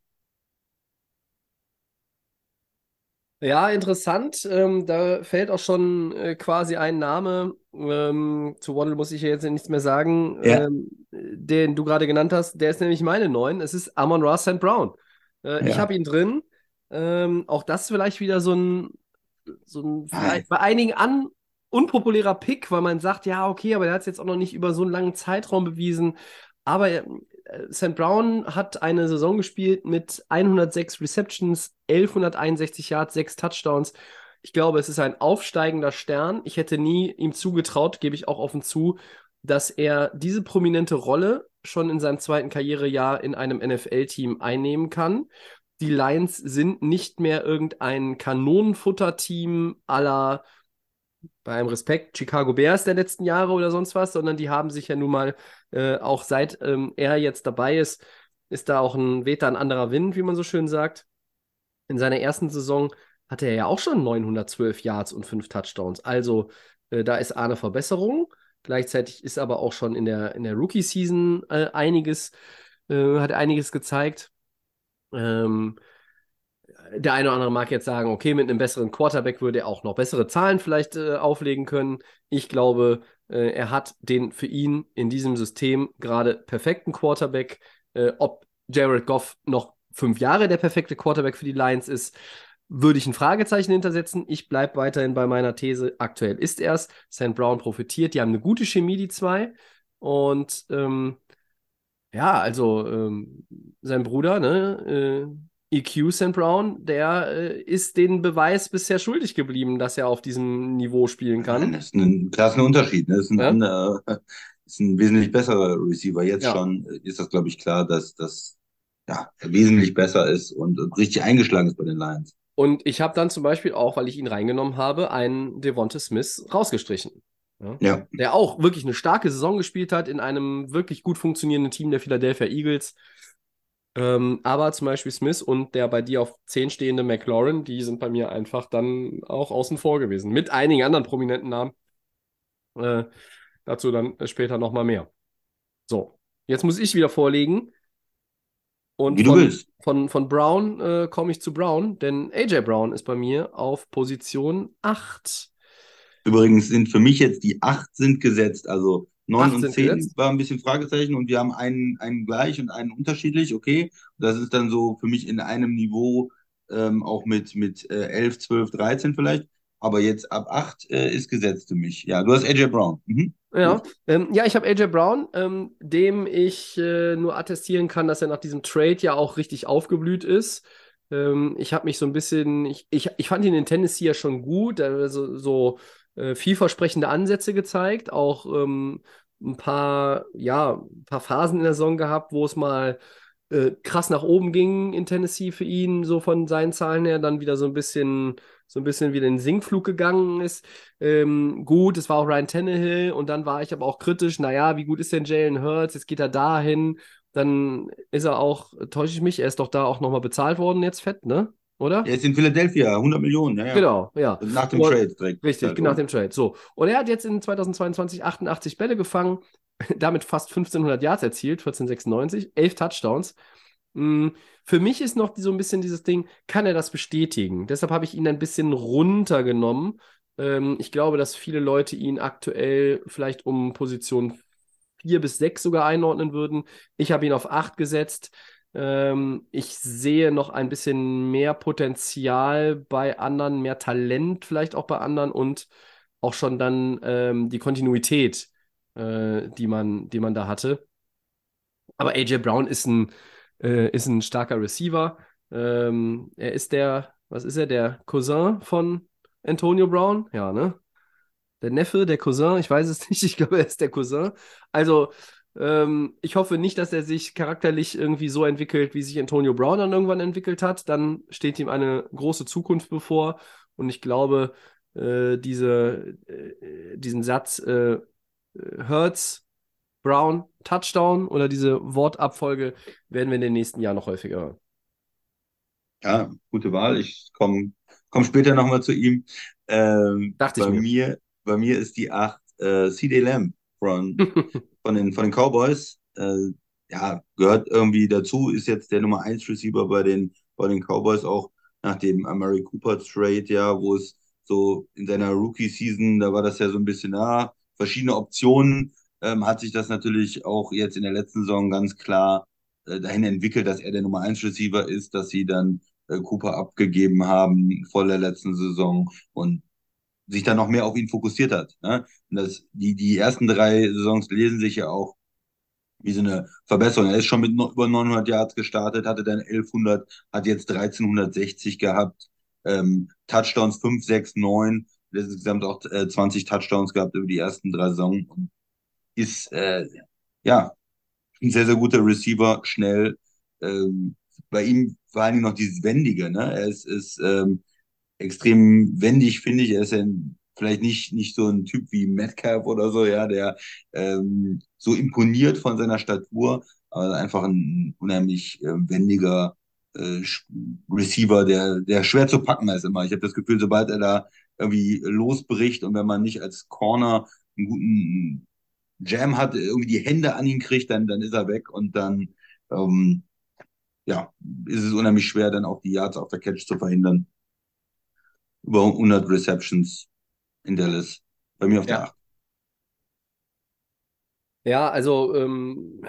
Ja, interessant. Ähm, da fällt auch schon äh, quasi ein Name. Ähm, zu Waddle muss ich ja jetzt nichts mehr sagen, Ja. ähm, den du gerade genannt hast. Der ist nämlich meine 9. Es ist Amon Ross St. Brown. Äh, Ich Ja. habe ihn drin. Ähm, auch das vielleicht wieder so ein, so ein Ah. vielleicht bei einigen an, unpopulärer Pick, weil man sagt, ja, okay, aber der hat es jetzt auch noch nicht über so einen langen Zeitraum bewiesen. Aber äh, St. Brown hat eine Saison gespielt mit 106 Receptions, 1161 Yards, 6 Touchdowns. Ich glaube, es ist ein aufsteigender Stern. Ich hätte nie ihm zugetraut, gebe ich auch offen zu, dass er diese prominente Rolle schon in seinem zweiten Karrierejahr in einem NFL-Team einnehmen kann. Die Lions sind nicht mehr irgendein Kanonenfutter-Team aller bei allem Respekt, Chicago Bears der letzten Jahre oder sonst was, sondern die haben sich ja nun mal äh, auch seit ähm, er jetzt dabei ist, ist da auch ein weht da ein anderer Wind, wie man so schön sagt. In seiner ersten Saison hatte er ja auch schon 912 Yards und 5 Touchdowns. Also äh, da ist eine Verbesserung. Gleichzeitig ist aber auch schon in der, in der Rookie-Season äh, einiges, äh, hat einiges gezeigt. Ähm, der eine oder andere mag jetzt sagen, okay, mit einem besseren Quarterback würde er auch noch bessere Zahlen vielleicht äh, auflegen können. Ich glaube, äh, er hat den für ihn in diesem System gerade perfekten Quarterback. Äh, ob Jared Goff noch fünf Jahre der perfekte Quarterback für die Lions ist, würde ich ein Fragezeichen hintersetzen. Ich bleibe weiterhin bei meiner These. Aktuell ist er es. St. Brown profitiert. Die haben eine gute Chemie, die zwei. Und ähm, ja, also ähm, sein Bruder, ne, äh, EQ St. Brown, der äh, ist den Beweis bisher schuldig geblieben, dass er auf diesem Niveau spielen kann. Das ist ein klasse Unterschied. Ne? Das ist ein, Ja. anderer, ist ein wesentlich besserer Receiver. Jetzt Ja. schon ist das, glaube ich, klar, dass das ja, er wesentlich besser ist und, und richtig eingeschlagen ist bei den Lions. Und ich habe dann zum Beispiel auch, weil ich ihn reingenommen habe, einen Devonta Smith rausgestrichen. Ja? Ja, Der auch wirklich eine starke Saison gespielt hat in einem wirklich gut funktionierenden Team der Philadelphia Eagles. Ähm, aber zum Beispiel Smith und der bei dir auf 10 stehende McLaurin, die sind bei mir einfach dann auch außen vor gewesen. Mit einigen anderen prominenten Namen. Äh, dazu dann später nochmal mehr. So, jetzt muss ich wieder vorlegen. Und wie du von, willst. von, von Brown äh, komme ich zu Brown, denn AJ Brown ist bei mir auf Position 8. Übrigens sind für mich jetzt die acht sind gesetzt, also neun Acht und sind zehn gesetzt? war ein bisschen Fragezeichen und wir haben einen, einen gleich und einen unterschiedlich, okay. Das ist dann so für mich in einem Niveau ähm, auch mit, mit äh, 11, 12, 13 vielleicht. Aber jetzt ab acht äh, ist gesetzt für mich. Ja, du hast AJ Brown. Mhm. Ja, ähm, ja, ich habe AJ Brown, ähm, dem ich äh, nur attestieren kann, dass er nach diesem Trade ja auch richtig aufgeblüht ist. Ähm, ich habe mich so ein bisschen, ich, ich, ich fand ihn in Tennessee ja schon gut, also so äh, vielversprechende Ansätze gezeigt, auch ähm, ein paar, ja, ein paar Phasen in der Saison gehabt, wo es mal äh, krass nach oben ging in Tennessee für ihn, so von seinen Zahlen her, dann wieder so ein bisschen, so ein bisschen wieder in den Sinkflug gegangen ist. Ähm, gut, es war auch Ryan Tannehill und dann war ich aber auch kritisch, naja, wie gut ist denn Jalen Hurts? Jetzt geht er dahin. Dann ist er auch, täusche ich mich, er ist doch da auch nochmal bezahlt worden, jetzt fett, ne? Oder? Er ist in Philadelphia, 100 Millionen, ja, ja. Genau, ja. Nach dem Und- Trade direkt. Richtig, Halt, nach dem Trade. So. Und er hat jetzt in 2022 88 Bälle gefangen, damit fast 1500 Yards erzielt, 1496, 11 Touchdowns. Mm, Für mich ist noch so ein bisschen dieses Ding, kann er das bestätigen? Deshalb habe ich ihn ein bisschen runtergenommen. Ähm, Ich glaube, dass viele Leute ihn aktuell vielleicht um Position 4 bis 6 sogar einordnen würden. Ich habe ihn auf 8 gesetzt. Ähm, ich sehe noch ein bisschen mehr Potenzial bei anderen, mehr Talent vielleicht auch bei anderen und auch schon dann ähm, die Kontinuität, äh, die man, die man da hatte. Aber AJ Brown ist ein, äh, ist ein starker Receiver. Ähm, er ist der, was ist er, der Cousin von Antonio Brown? Ja, ne? Der Neffe, der Cousin, ich weiß es nicht, ich glaube, er ist der Cousin. Also, ähm, ich hoffe nicht, dass er sich charakterlich irgendwie so entwickelt, wie sich Antonio Brown dann irgendwann entwickelt hat. Dann steht ihm eine große Zukunft bevor. Und ich glaube, äh, diese, äh, diesen Satz äh, Hurts, Brown, Touchdown oder diese Wortabfolge werden wir in den nächsten Jahren noch häufiger hören. Ja, gute Wahl. Ich komme komm später nochmal zu ihm. Ähm, Dachte ich bei mir. mir. Bei mir ist die 8 äh, CD Lamb von, von, den, von den Cowboys. Äh, ja, gehört irgendwie dazu, ist jetzt der Nummer 1 Receiver bei den, bei den Cowboys, auch nach dem Amari Cooper Trade, ja, wo es so in seiner Rookie-Season, da war das ja so ein bisschen, ja, verschiedene Optionen, ähm, hat sich das natürlich auch jetzt in der letzten Saison ganz klar äh, dahin entwickelt, dass er der Nummer 1 Receiver ist, dass sie dann äh, Cooper abgegeben haben vor der letzten Saison und sich dann noch mehr auf ihn fokussiert hat. Ne? Und das, die, die ersten drei Saisons lesen sich ja auch wie so eine Verbesserung. Er ist schon mit über 900 Yards gestartet, hatte dann 1100, hat jetzt 1360 gehabt, ähm, Touchdowns 5, 6, 9, insgesamt auch äh, 20 Touchdowns gehabt über die ersten drei Saisons und ist äh, ja ein sehr, sehr guter Receiver, schnell. Ähm, bei ihm vor allen Dingen noch dieses Wendige, ne? Er ist, ist ähm, extrem wendig, finde ich. Er ist ja vielleicht nicht, nicht so ein Typ wie Metcalf oder so, ja, der ähm, so imponiert von seiner Statur, aber einfach ein unheimlich äh, wendiger äh, Receiver, der, der schwer zu packen ist immer. Ich habe das Gefühl, sobald er da irgendwie losbricht und wenn man nicht als Corner einen guten Jam hat, irgendwie die Hände an ihn kriegt, dann, dann ist er weg und dann ähm, ja, ist es unheimlich schwer, dann auch die Yards auf der Catch zu verhindern. Über 100 Receptions in Dallas. Bei mir auf der Ja. 8. Ja, also ähm,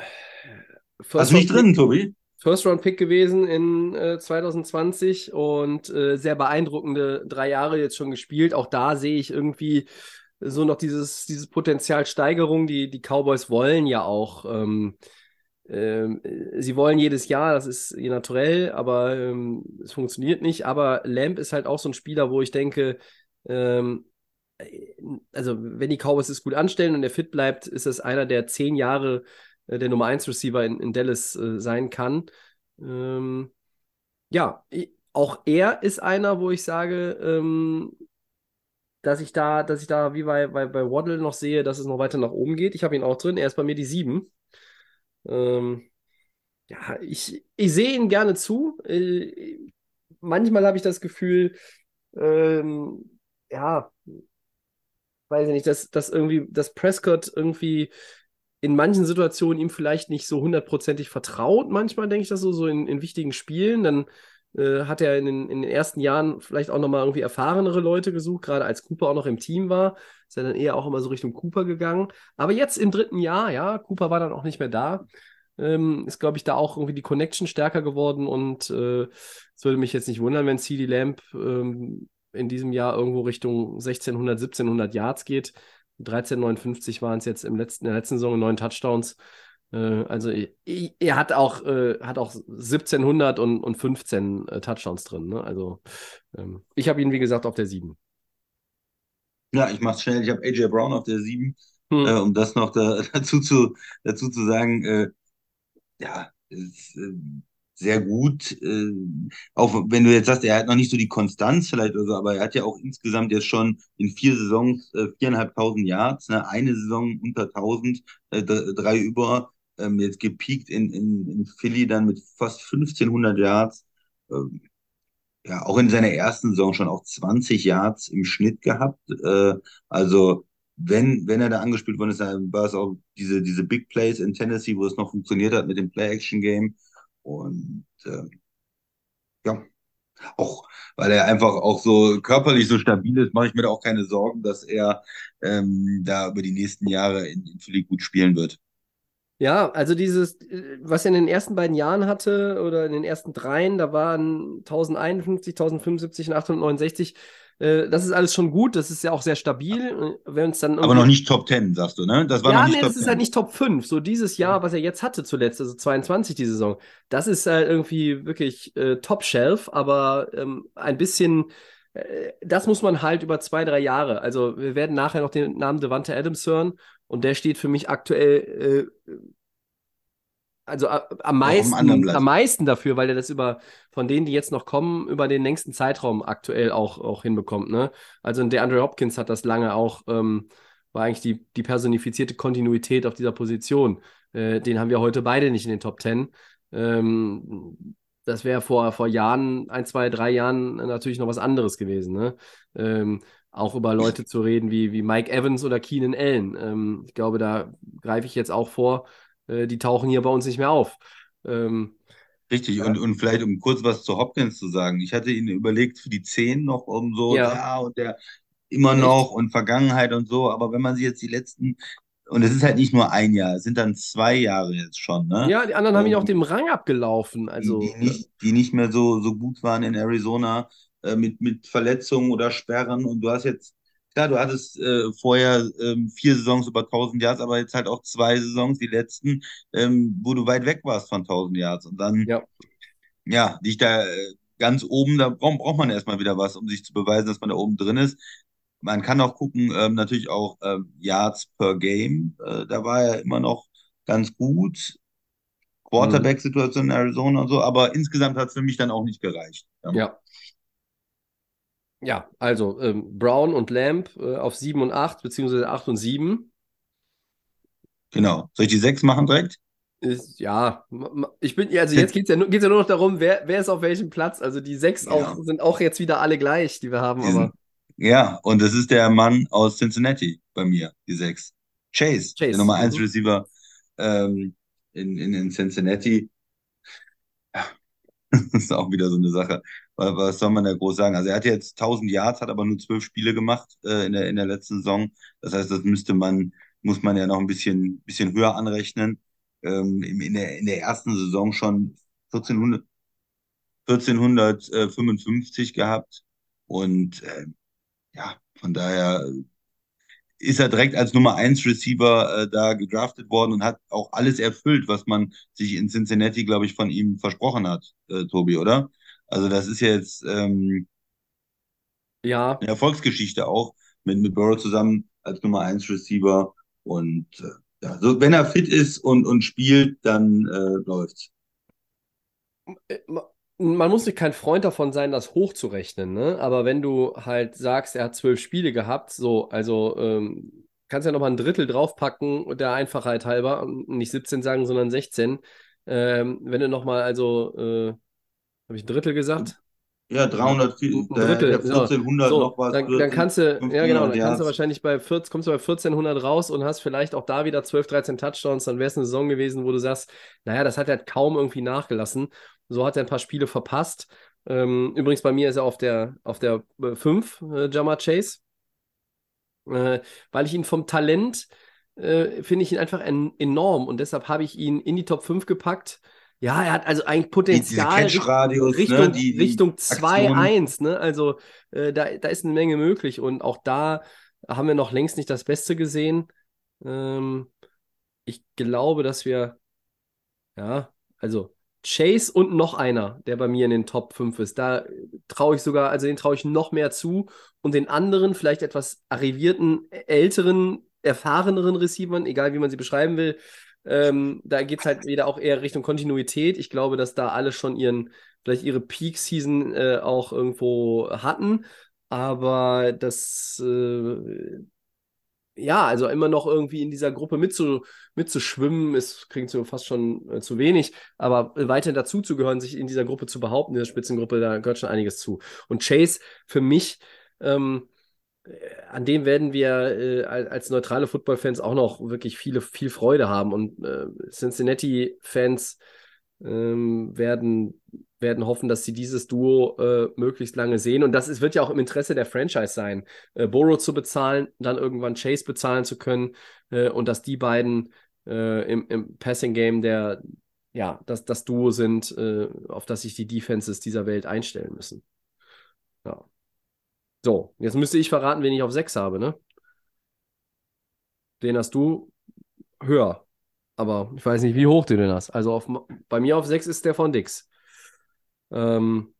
Hast du nicht drin, Tobi? First-Round-Pick gewesen in äh, 2020 und äh, sehr beeindruckende drei Jahre jetzt schon gespielt. Auch da sehe ich irgendwie so noch dieses, dieses Potenzial Steigerung. Die, die Cowboys wollen ja auch, ähm, ähm, sie wollen jedes Jahr, das ist ihr naturell, aber ähm, es funktioniert nicht. Aber Lamb ist halt auch so ein Spieler, wo ich denke, ähm, also wenn die Cowboys es gut anstellen und er fit bleibt, ist es einer der zehn Jahre äh, der Nummer 1 Receiver in, in Dallas äh, sein kann. Ähm, ja, auch er ist einer, wo ich sage, ähm, dass ich da, dass ich da wie bei, bei, bei Waddle noch sehe, dass es noch weiter nach oben geht. Ich habe ihn auch drin. Er ist bei mir die 7. Ähm, ja, ich, ich sehe ihn gerne zu. Äh, manchmal habe ich das Gefühl, ähm, ja, weiß ich nicht, dass, dass irgendwie, dass Prescott irgendwie in manchen Situationen ihm vielleicht nicht so hundertprozentig vertraut. Manchmal denke ich das so, so in, in wichtigen Spielen. Dann äh, hat er in den, in den ersten Jahren vielleicht auch nochmal irgendwie erfahrenere Leute gesucht, gerade als Cooper auch noch im Team war. Ist er dann eher auch immer so Richtung Cooper gegangen. Aber jetzt im dritten Jahr, ja, Cooper war dann auch nicht mehr da. Ähm, ist, glaube ich, da auch irgendwie die Connection stärker geworden und äh, es würde mich jetzt nicht wundern, wenn CD Lamp ähm, in diesem Jahr irgendwo Richtung 1600, 1700 Yards geht. 1359 waren es jetzt im letzten, in der letzten Saison neun Touchdowns. Äh, also er hat auch, äh, hat auch 1700 und, und 15 äh, Touchdowns drin. Ne? Also ähm, ich habe ihn, wie gesagt, auf der 7. Ja, ich mach's schnell. Ich habe AJ Brown auf der 7. Hm. Äh, um das noch da, dazu, zu, dazu zu sagen, äh, ja, ist äh, sehr gut. Äh, auch wenn du jetzt sagst, er hat noch nicht so die Konstanz vielleicht oder so, aber er hat ja auch insgesamt jetzt schon in vier Saisons äh, viereinhalbtausend Yards, ne? eine Saison unter 1000, äh, drei über, ähm, jetzt gepiekt in, in, in Philly dann mit fast 1500 Yards. Ähm, ja, auch in seiner ersten Saison schon auch 20 Yards im Schnitt gehabt. Äh, also wenn, wenn er da angespielt worden ist, dann war es auch diese, diese Big Plays in Tennessee, wo es noch funktioniert hat mit dem Play-Action-Game. Und äh, ja, auch weil er einfach auch so körperlich so stabil ist, mache ich mir da auch keine Sorgen, dass er ähm, da über die nächsten Jahre in, in Philly gut spielen wird. Ja, also dieses, äh, was er in den ersten beiden Jahren hatte oder in den ersten dreien, da waren 1051, 1075 und 869 äh, das ist alles schon gut, das ist ja auch sehr stabil. Wenn es dann Aber noch nicht Top 10, sagst du, ne? Das war ja, noch nicht nee, Top das 10. ist halt nicht Top 5. So dieses Jahr, was er jetzt hatte zuletzt, also 22 die Saison, das ist halt irgendwie wirklich äh, Top Shelf, aber ähm, ein bisschen äh, das muss man halt über zwei, drei Jahre. Also wir werden nachher noch den Namen Devante Adams hören und der steht für mich aktuell äh, also äh, am meisten, am meisten dafür, weil er das über von denen, die jetzt noch kommen, über den längsten Zeitraum aktuell auch, auch hinbekommt. Ne? Also der Andre Hopkins hat das lange auch, ähm, war eigentlich die, die personifizierte Kontinuität auf dieser Position. Äh, den haben wir heute beide nicht in den Top Ten. Ähm, das wäre vor, vor Jahren, ein, zwei, drei Jahren natürlich noch was anderes gewesen. Ne? Ähm, auch über Leute zu reden wie, wie Mike Evans oder Keenan Allen. Ähm, ich glaube, da greife ich jetzt auch vor äh, die tauchen hier bei uns nicht mehr auf. Ähm, Richtig, ja. und, und vielleicht um kurz was zu Hopkins zu sagen. Ich hatte ihn überlegt für die 10 noch um so, ja, ja und der immer noch und Vergangenheit und so, aber wenn man sich jetzt die letzten, und es ist halt nicht nur ein Jahr, es sind dann zwei Jahre jetzt schon, ne? Ja, die anderen um, haben ihn auch dem Rang abgelaufen. Also, die, die, nicht, die nicht mehr so, so gut waren in Arizona äh, mit, mit Verletzungen oder Sperren und du hast jetzt klar, du hattest äh, vorher ähm, vier Saisons über 1000 Yards, aber jetzt halt auch zwei Saisons, die letzten, ähm, wo du weit weg warst von 1000 Yards. Und dann, ja, ja dich da äh, ganz oben, da braucht, braucht man erstmal wieder was, um sich zu beweisen, dass man da oben drin ist. Man kann auch gucken, ähm, natürlich auch ähm, Yards per Game. Äh, da war er immer noch ganz gut. Quarterback-Situation in Arizona und so, aber insgesamt hat es für mich dann auch nicht gereicht. ja. ja. Ja, also ähm, Brown und Lamb äh, auf 7 und 8, beziehungsweise 8 und 7. Genau. Soll ich die 6 machen direkt? Ist, ja, ich bin, also jetzt geht es ja, nur, ja nur noch darum, wer, wer ist auf welchem Platz. Also die 6 ja. sind auch jetzt wieder alle gleich, die wir haben. Die. Sind, ja, und das ist der Mann aus Cincinnati bei mir, die 6. Chase, Chase, der Nummer 1 mhm. Receiver ähm, in, in, in Cincinnati. Das ist auch wieder so eine Sache was soll man da groß sagen? Also er hat jetzt 1000 Yards, hat aber nur zwölf Spiele gemacht äh, in, der, in der letzten Saison. Das heißt, das müsste man, muss man ja noch ein bisschen, bisschen höher anrechnen. Ähm, in, der, in der ersten Saison schon 1400, 1455 gehabt. Und äh, ja, von daher ist er direkt als Nummer 1 Receiver äh, da gedraftet worden und hat auch alles erfüllt, was man sich in Cincinnati, glaube ich, von ihm versprochen hat, äh, Tobi, oder? Also das ist jetzt ähm, ja. eine Erfolgsgeschichte auch mit, mit Burrow zusammen als Nummer 1 Receiver. Und äh, ja, so, wenn er fit ist und, und spielt, dann äh, läuft's. Man muss nicht kein Freund davon sein, das hochzurechnen, ne? Aber wenn du halt sagst, er hat zwölf Spiele gehabt, so, also ähm, kannst ja nochmal ein Drittel draufpacken, der Einfachheit halber, nicht 17 sagen, sondern 16. Ähm, wenn du nochmal, also äh, habe ich ein Drittel gesagt? Ja, 300, ein Drittel, 1400 so, noch was. Dann, dann kannst du, ja genau, dann kannst du wahrscheinlich bei 14, kommst du bei 1400 raus und hast vielleicht auch da wieder 12, 13 Touchdowns, dann wäre es eine Saison gewesen, wo du sagst, naja, das hat er kaum irgendwie nachgelassen. So hat er ein paar Spiele verpasst. Ähm, übrigens bei mir ist er auf der, auf der 5, äh, Jammer Chase. Äh, weil ich ihn vom Talent äh, finde ich ihn einfach en enorm und deshalb habe ich ihn in die Top 5 gepackt. Ja, er hat also eigentlich Potenzial Richtung, ne? die, die Richtung 2-1. Ne? Also äh, da, da ist eine Menge möglich. Und auch da haben wir noch längst nicht das Beste gesehen. Ähm, ich glaube, dass wir, ja, also Chase und noch einer, der bei mir in den Top 5 ist. Da traue ich sogar, also den traue ich noch mehr zu. Und den anderen, vielleicht etwas arrivierten, älteren, erfahreneren Receivern, egal wie man sie beschreiben will, Ähm, da geht es halt wieder auch eher Richtung Kontinuität. Ich glaube, dass da alle schon ihren, vielleicht ihre Peak-Season äh, auch irgendwo hatten. Aber das, äh, ja, also immer noch irgendwie in dieser Gruppe mitzu, mitzuschwimmen, ist, klingt so fast schon äh, zu wenig, aber weiter dazu zu gehören, sich in dieser Gruppe zu behaupten, in der Spitzengruppe, da gehört schon einiges zu. Und Chase für mich, ähm, äh, an dem werden wir äh, als neutrale Football-Fans auch noch wirklich viele, viel Freude haben. Und äh, Cincinnati-Fans ähm, werden werden hoffen, dass sie dieses Duo äh, möglichst lange sehen. Und das ist, wird ja auch im Interesse der Franchise sein, äh, Burrow zu bezahlen, dann irgendwann Chase bezahlen zu können äh, und dass die beiden äh, im, im Passing-Game der, ja, das, das Duo sind, äh, auf das sich die Defenses dieser Welt einstellen müssen. Ja. So, jetzt müsste ich verraten, wen ich auf 6 habe, ne? Den hast du höher. Aber ich weiß nicht, wie hoch du den hast. Also auf, bei mir auf 6 ist der von Dix. Ähm,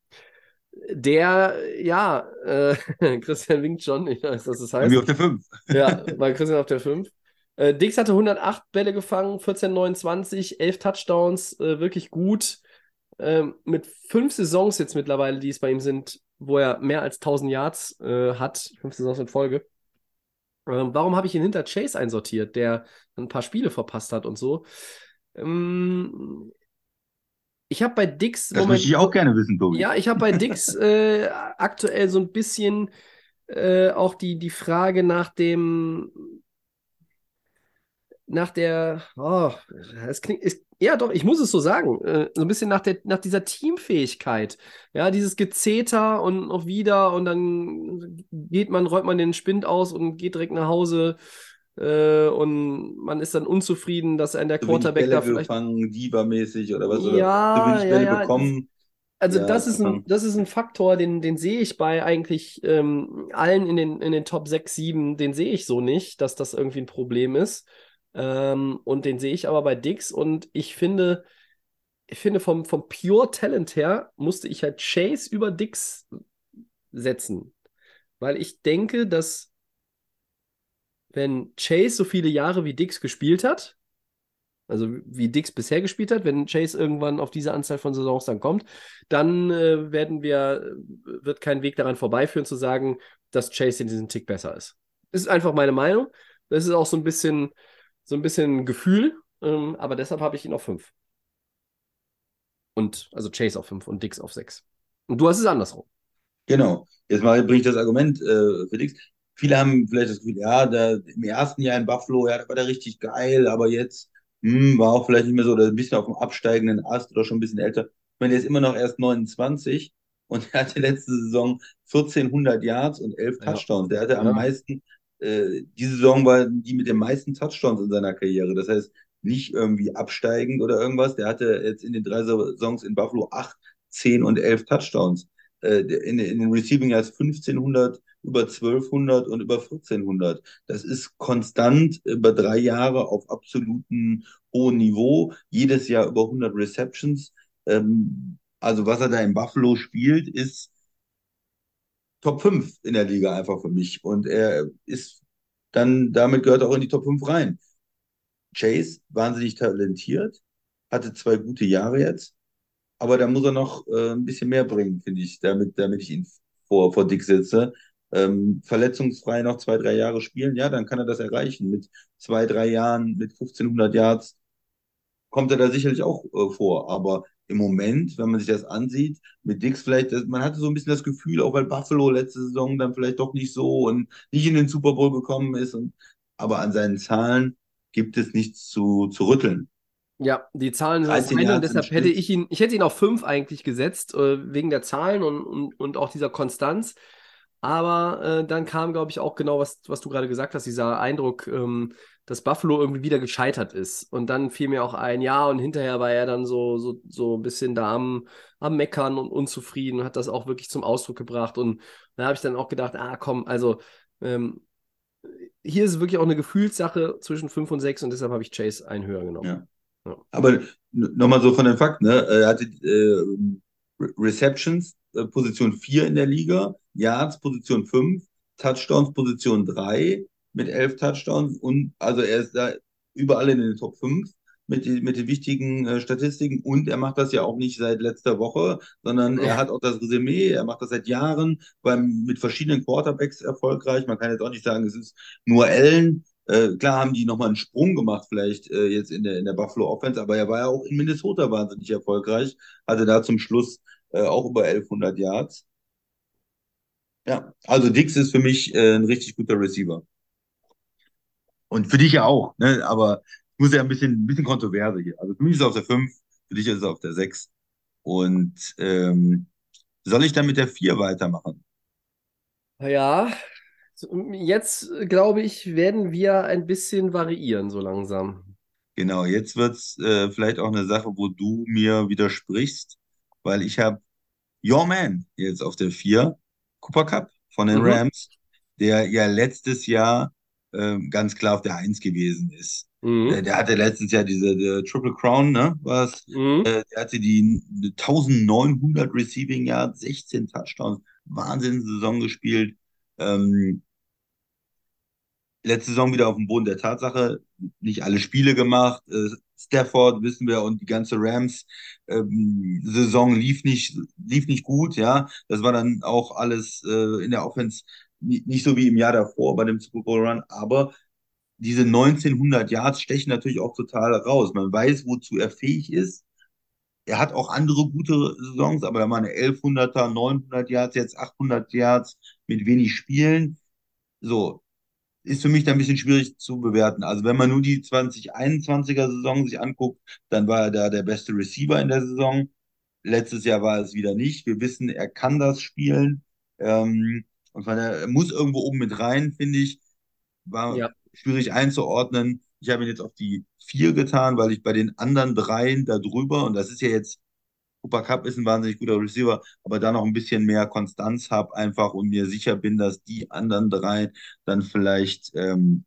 der, ja, äh, Christian winkt schon, ich weiß, was das heißt. Bei mir auf der 5. Ja, bei Christian auf der 5. Äh, Dix hatte 108 Bälle gefangen, 14,29, 11 Touchdowns, äh, wirklich gut. Ähm, mit fünf Saisons jetzt mittlerweile, die es bei ihm sind, wo er mehr als 1000 Yards äh, hat, fünf Saisons in Folge. Ähm, warum habe ich ihn hinter Chase einsortiert, der ein paar Spiele verpasst hat und so? Ähm, ich habe bei Dix. Das möchte ich auch gerne wissen, Tobi. Ja, ich habe bei Dix äh, aktuell so ein bisschen äh, auch die, die Frage nach dem. Nach der. Oh, es klingt. Ist, ja, doch, ich muss es so sagen. Äh, so ein bisschen nach, der, nach dieser Teamfähigkeit. Ja, dieses Gezeter und noch wieder und dann geht man, räumt man den Spind aus und geht direkt nach Hause. Äh, und man ist dann unzufrieden, dass ein der Quarterback Bälle da vielleicht. gefangen, Diva-mäßig oder was? Ja, oder so wenig ja, Bälle ja. bekommen. Also Ja, das ist ein, das ist ein Faktor, den, den sehe ich bei eigentlich ähm, allen in den, in den Top 6, 7, den sehe ich so nicht, dass das irgendwie ein Problem ist. Ähm, und den sehe ich aber bei Dix und ich finde, ich finde vom, vom Pure Talent her musste ich halt Chase über Dix setzen. Weil ich denke, dass wenn Chase so viele Jahre wie Dix gespielt hat, also wie Dix bisher gespielt hat, wenn Chase irgendwann auf diese Anzahl von Saisons dann kommt, dann äh, werden wir, wird kein Weg daran vorbeiführen zu sagen, dass Chase in diesem Tick besser ist. Das ist einfach meine Meinung. Das ist auch so ein bisschen, so ein bisschen Gefühl, ähm, aber deshalb habe ich ihn auf 5. Und also Chase auf 5 und Dix auf 6. Und du hast es andersrum. Genau. Jetzt mal bringe ich das Argument äh, für Dix. Viele haben vielleicht das Gefühl, ja, der, im ersten Jahr in Buffalo, ja, da war der richtig geil, aber jetzt hm, war auch vielleicht nicht mehr so, oder ein bisschen auf dem absteigenden Ast oder schon ein bisschen älter. Ich meine, der ist immer noch erst 29 und er hatte letzte Saison 1400 Yards und 11 Ja. Touchdowns. Der hatte Ja. am meisten, äh, diese Saison war die mit den meisten Touchdowns in seiner Karriere. Das heißt, nicht irgendwie absteigend oder irgendwas. Der hatte jetzt in den drei Saisons in Buffalo 8, 10 und 11 Touchdowns. Äh, in, in den Receiving Yards 1500, über 1200 und über 1400. Das ist konstant über drei Jahre auf absolutem hohem Niveau. Jedes Jahr über 100 Receptions. Ähm, also was er da in Buffalo spielt, ist Top 5 in der Liga einfach für mich. Und er ist dann, damit gehört er auch in die Top 5 rein. Chase, wahnsinnig talentiert, hatte zwei gute Jahre jetzt, aber da muss er noch äh, ein bisschen mehr bringen, finde ich, damit, damit ich ihn vor, vor Dick setze. Ähm, verletzungsfrei noch zwei, drei Jahre spielen, ja, dann kann er das erreichen. Mit zwei, drei Jahren, mit 1500 Yards kommt er da sicherlich auch äh, vor. Aber im Moment, wenn man sich das ansieht, mit Dix vielleicht, man hatte so ein bisschen das Gefühl, auch weil Buffalo letzte Saison dann vielleicht doch nicht so und nicht in den Super Bowl gekommen ist. Und, aber an seinen Zahlen gibt es nichts zu, zu rütteln. Ja, die Zahlen sind 13 das eine Yards und deshalb hätte ich ihn, ich hätte ihn auf 5 eigentlich gesetzt, äh, wegen der Zahlen und, und, und auch dieser Konstanz. Aber äh, dann kam, glaube ich, auch genau, was, was du gerade gesagt hast, dieser Eindruck, ähm, dass Buffalo irgendwie wieder gescheitert ist. Und dann fiel mir auch ein, ja, und hinterher war er dann so, so, so ein bisschen da am, am Meckern und unzufrieden, und hat das auch wirklich zum Ausdruck gebracht. Und da habe ich dann auch gedacht, ah, komm, also ähm, hier ist es wirklich auch eine Gefühlssache zwischen 5 und 6 und deshalb habe ich Chase einen höher genommen. Ja. Aber nochmal so von den Fakten, ne? Er hatte äh, Re- Receptions, äh, Position 4 in der Liga, Yards, Position 5, Touchdowns, Position 3 mit 11 Touchdowns und also er ist da überall in den Top 5. mit, mit den wichtigen äh, Statistiken und er macht das ja auch nicht seit letzter Woche, sondern er hat auch das Resümee, er macht das seit Jahren beim, mit verschiedenen Quarterbacks erfolgreich. Man kann jetzt auch nicht sagen, es ist nur Allen. Äh, klar haben die nochmal einen Sprung gemacht, vielleicht äh, jetzt in der, in der Buffalo Offense, aber er war ja auch in Minnesota wahnsinnig erfolgreich, hatte da zum Schluss äh, auch über 1100 Yards. Ja, also Dix ist für mich äh, ein richtig guter Receiver. Und für dich ja auch, ne? aber ich muss ja ein bisschen, ein bisschen Kontroverse hier. Also für mich ist er auf der 5, für dich ist er auf der 6. Und ähm, soll ich dann mit der 4 weitermachen? Ja, jetzt glaube ich, werden wir ein bisschen variieren so langsam. Genau, jetzt wird's äh, vielleicht auch eine Sache, wo du mir widersprichst, weil ich habe Your Man jetzt auf der 4, Cooper Cup von den Mhm. Rams, der ja letztes Jahr ähm, ganz klar auf der 1 gewesen ist. Der, Mhm. der hatte letztes Jahr diese der Triple Crown, ne? Was? Mhm. Äh, der hatte die 1900 Receiving Yards, 16 Touchdowns, Wahnsinnssaison gespielt. Ähm, letzte Saison wieder auf dem Boden der Tatsache, nicht alle Spiele gemacht. Äh, Stafford, wissen wir, und die ganze Rams-Saison lief nicht, lief nicht gut, ja. Das war dann auch alles äh, in der Offense nicht, so wie im Jahr davor bei dem Super Bowl Run, aber diese 1900 Yards stechen natürlich auch total raus. Man weiß, wozu er fähig ist. Er hat auch andere gute Saisons, aber da waren 1100er, 900 Yards, jetzt 800 Yards mit wenig Spielen. So, ist für mich da ein bisschen schwierig zu bewerten. Also wenn man nur die 2021er Saison sich anguckt, dann war er da der beste Receiver in der Saison. Letztes Jahr war es wieder nicht. Wir wissen, er kann das spielen. Ähm, und von er muss irgendwo oben mit rein, finde ich. War Ja. schwierig einzuordnen. Ich habe ihn jetzt auf die vier getan, weil ich bei den anderen dreien da drüber, und das ist ja jetzt, Cooper Cup ist ein wahnsinnig guter Receiver, aber da noch ein bisschen mehr Konstanz habe einfach und mir sicher bin, dass die anderen drei dann vielleicht ähm,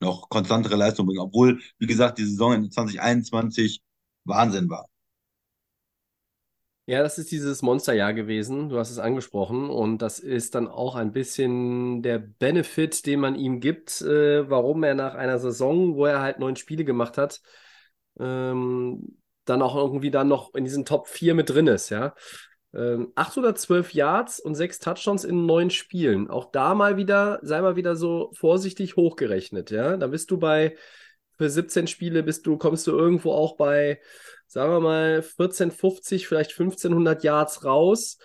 noch konstantere Leistung bringen. Obwohl, wie gesagt, die Saison in 2021 Wahnsinn war. Ja, das ist dieses Monsterjahr gewesen. Du hast es angesprochen. Und das ist dann auch ein bisschen der Benefit, den man ihm gibt, äh, warum er nach einer Saison, wo er halt neun Spiele gemacht hat, ähm, dann auch irgendwie dann noch in diesen Top 4 mit drin ist, ja. Ähm, 812 Yards und sechs Touchdowns in neun Spielen. Auch da mal wieder, sei mal wieder so vorsichtig hochgerechnet, ja. Da bist du bei, für 17 Spiele bist du, kommst du irgendwo auch bei, sagen wir mal, 1450, vielleicht 1500 Yards raus.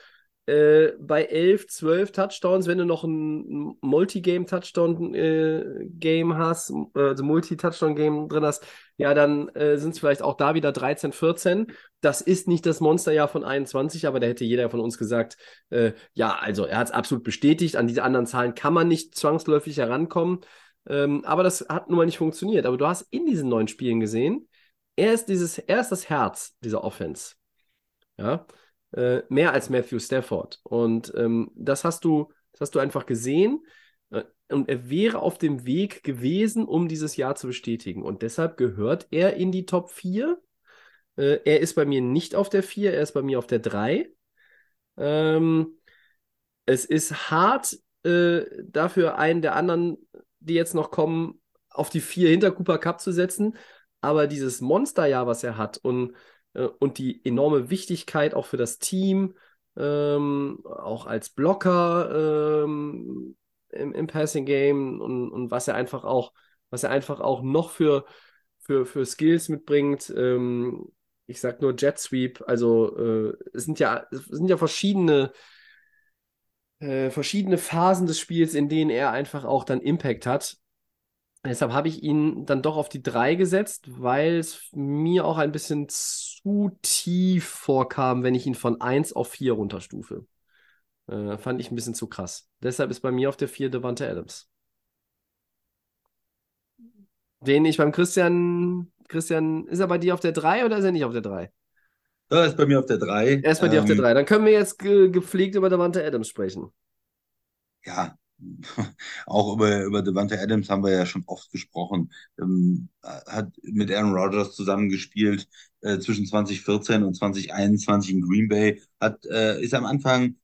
Äh, bei 11, 12 Touchdowns, wenn du noch ein Multi-Game-Touchdown-Game äh, hast, äh, also Multi-Touchdown-Game drin hast, ja, dann äh, sind es vielleicht auch da wieder 13, 14. Das ist nicht das Monsterjahr von 21, aber da hätte jeder von uns gesagt, äh, ja, also er hat es absolut bestätigt. An diese anderen Zahlen kann man nicht zwangsläufig herankommen. Ähm, aber das hat nun mal nicht funktioniert. Aber du hast in diesen neun Spielen gesehen, er ist dieses, er ist das Herz dieser Offense. Ja, äh, mehr als Matthew Stafford. Und ähm, das hast du, das hast du einfach gesehen. Äh, und er wäre auf dem Weg gewesen, um dieses Jahr zu bestätigen. Und deshalb gehört er in die Top 4. Äh, er ist bei mir nicht auf der 4, er ist bei mir auf der 3. Ähm, es ist hart, äh, dafür einen der anderen, die jetzt noch kommen, auf die 4 hinter Cooper Cup zu setzen. Aber dieses Monsterjahr, was er hat und, äh, und die enorme Wichtigkeit auch für das Team, ähm, auch als Blocker ähm, im, im Passing Game und, und was er einfach auch, was er einfach auch noch für, für, für Skills mitbringt. Ähm, ich sag nur Jet Sweep, also äh, es sind ja, es sind ja verschiedene, äh, verschiedene Phasen des Spiels, in denen er einfach auch dann Impact hat. Deshalb habe ich ihn dann doch auf die 3 gesetzt, weil es mir auch ein bisschen zu tief vorkam, wenn ich ihn von 1 auf 4 runterstufe. Äh, fand ich ein bisschen zu krass. Deshalb ist bei mir auf der 4 Devante Adams. Den ich beim Christian, Christian, ist er bei dir auf der 3 oder ist er nicht auf der 3? Da ist bei mir auf der 3. Er ist bei dir auf der Ähm, 3. Dann können wir jetzt ge gepflegt über Devante Adams sprechen. Ja, auch über, über Devante Adams haben wir ja schon oft gesprochen. Ähm, hat mit Aaron Rodgers zusammengespielt äh, zwischen 2014 und 2021 in Green Bay. Hat, äh, ist am Anfang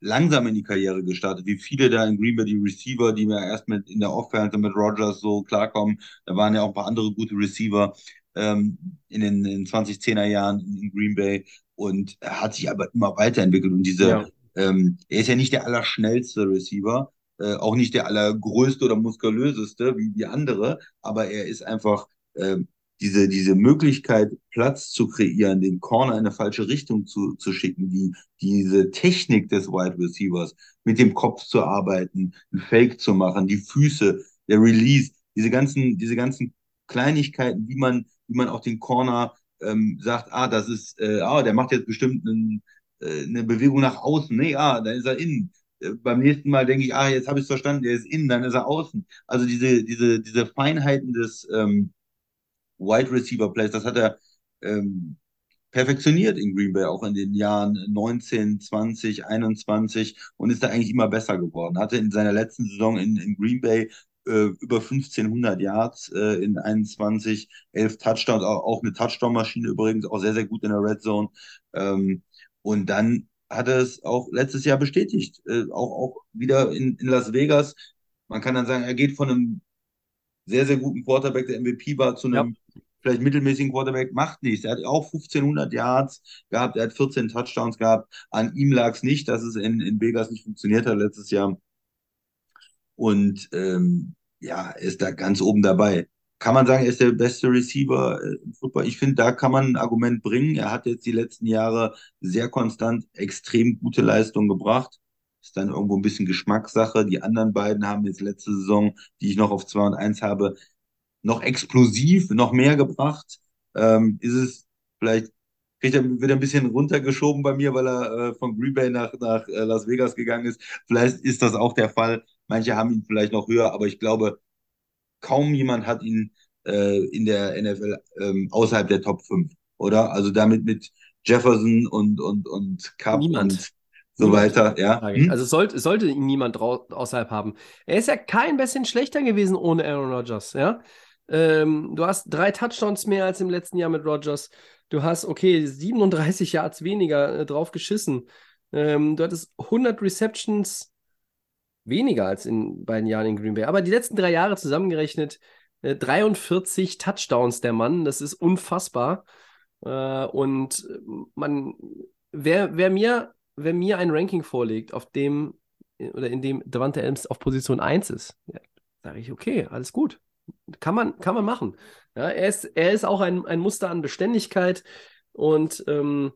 langsam in die Karriere gestartet, wie viele da in Green Bay, die Receiver, die mir erst mit in der Offense mit Rogers so klarkommen. Da waren ja auch ein paar andere gute Receiver ähm, in den, in den 2010er Jahren in Green Bay und er hat sich aber immer weiterentwickelt und diese, Ja. ähm, er ist ja nicht der allerschnellste Receiver, äh, auch nicht der allergrößte oder muskulöseste wie die andere, aber er ist einfach ähm, diese, diese Möglichkeit, Platz zu kreieren, den Corner in eine falsche Richtung zu, zu schicken, die, diese Technik des Wide Receivers, mit dem Kopf zu arbeiten, ein Fake zu machen, die Füße, der Release, diese ganzen, diese ganzen Kleinigkeiten, wie man, wie man auch den Corner ähm, sagt, ah, das ist, äh, ah, der macht jetzt bestimmt einen, äh, eine Bewegung nach außen. Nee, ah, dann ist er innen. Beim nächsten Mal denke ich, ah, jetzt habe ich es verstanden, der ist innen, dann ist er außen. Also diese, diese, diese Feinheiten des ähm, Wide Receiver Plays, das hat er ähm, perfektioniert in Green Bay, auch in den Jahren 19, 20, 21 und ist da eigentlich immer besser geworden. Hatte in seiner letzten Saison in, in Green Bay äh, über 1500 Yards äh, in 21, 11 Touchdowns, auch, auch eine Touchdown-Maschine übrigens, auch sehr, sehr gut in der Red Zone. Ähm, und dann hat er es auch letztes Jahr bestätigt, äh, auch, auch wieder in, in Las Vegas. Man kann dann sagen, er geht von einem sehr, sehr guten Quarterback, der MVP war, zu einem vielleicht mittelmäßigen Quarterback, macht nichts. Er hat auch 1500 Yards gehabt, er hat 14 Touchdowns gehabt. An ihm lag es nicht, dass es in, in Vegas nicht funktioniert hat letztes Jahr. Und ähm, ja, er ist da ganz oben dabei. Kann man sagen, er ist der beste Receiver äh, im Football? Ich finde, da kann man ein Argument bringen. Er hat jetzt die letzten Jahre sehr konstant extrem gute Leistungen gebracht. Ist dann irgendwo ein bisschen Geschmackssache. Die anderen beiden haben jetzt letzte Saison, die ich noch auf 2 und 1 habe, noch explosiv, noch mehr gebracht. Ähm, ist es vielleicht, kriegt er, wird er ein bisschen runtergeschoben bei mir, weil er äh, von Green Bay nach, nach äh, Las Vegas gegangen ist. Vielleicht ist das auch der Fall. Manche haben ihn vielleicht noch höher, aber ich glaube, kaum jemand hat ihn äh, in der NFL ähm, außerhalb der Top 5, oder? Also damit mit Jefferson und, und, und Cup Niemand. und so Niemand. weiter, ja. Hm? Also sollte, sollte ihn niemand außerhalb haben. Er ist ja kein bisschen schlechter gewesen ohne Aaron Rodgers, ja. Ähm, du hast drei Touchdowns mehr als im letzten Jahr mit Rodgers. Du hast, okay, 37 Yards weniger äh, drauf geschissen. Ähm, du hattest 100 Receptions weniger als in beiden Jahren in Green Bay. Aber die letzten drei Jahre zusammengerechnet, äh, 43 Touchdowns der Mann, das ist unfassbar. Äh, und man, wer, wer mir, wer mir ein Ranking vorlegt, auf dem oder in dem Davante Adams auf Position 1 ist, ja, sage ich, okay, alles gut. Kann man, kann man machen. Ja, er, ist, er ist auch ein, ein Muster an Beständigkeit und ähm,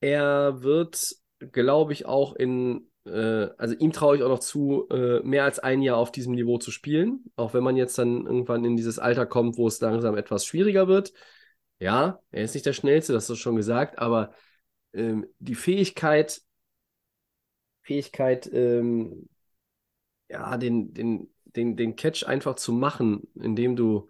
er wird, glaube ich, auch in, äh, also ihm traue ich auch noch zu, äh, mehr als ein Jahr auf diesem Niveau zu spielen. Auch wenn man jetzt dann irgendwann in dieses Alter kommt, wo es langsam etwas schwieriger wird. Ja, er ist nicht der Schnellste, das ist schon gesagt, aber ähm, die Fähigkeit, Fähigkeit, ähm, ja, den, den, den, den Catch einfach zu machen, indem du,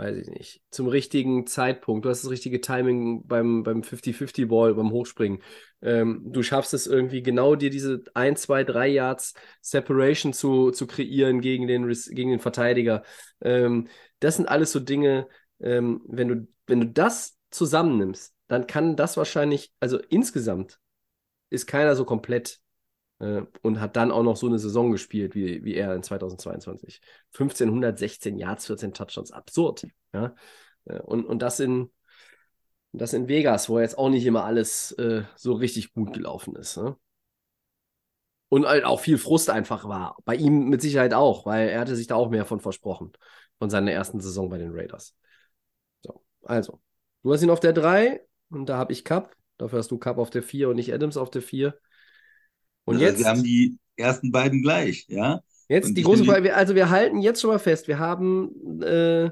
weiß ich nicht, zum richtigen Zeitpunkt, du hast das richtige Timing beim, beim 50-50-Ball, beim Hochspringen. Ähm, du schaffst es irgendwie genau dir diese 1, 2, 3 Yards Separation zu, zu kreieren gegen den, gegen den Verteidiger. Ähm, das sind alles so Dinge, ähm, wenn du, wenn du das zusammennimmst, dann kann das wahrscheinlich, also insgesamt ist keiner so komplett und hat dann auch noch so eine Saison gespielt wie, wie er in 2022. 1516 Yards, 14 Touchdowns, absurd. Ja? Äh, Und, und das in das in Vegas, wo jetzt auch nicht immer alles äh, so richtig gut gelaufen ist. Ne? Und halt auch viel Frust einfach war. Bei ihm mit Sicherheit auch, weil er hatte sich da auch mehr von versprochen, von seiner ersten Saison bei den Raiders. So, also, du hast ihn auf der 3 und da habe ich Cup. Dafür hast du Cup auf der 4 und nicht Adams auf der 4. Und Also jetzt, Wir haben die ersten beiden gleich, ja. jetzt und die große Frage, also wir halten jetzt schon mal fest, wir haben äh,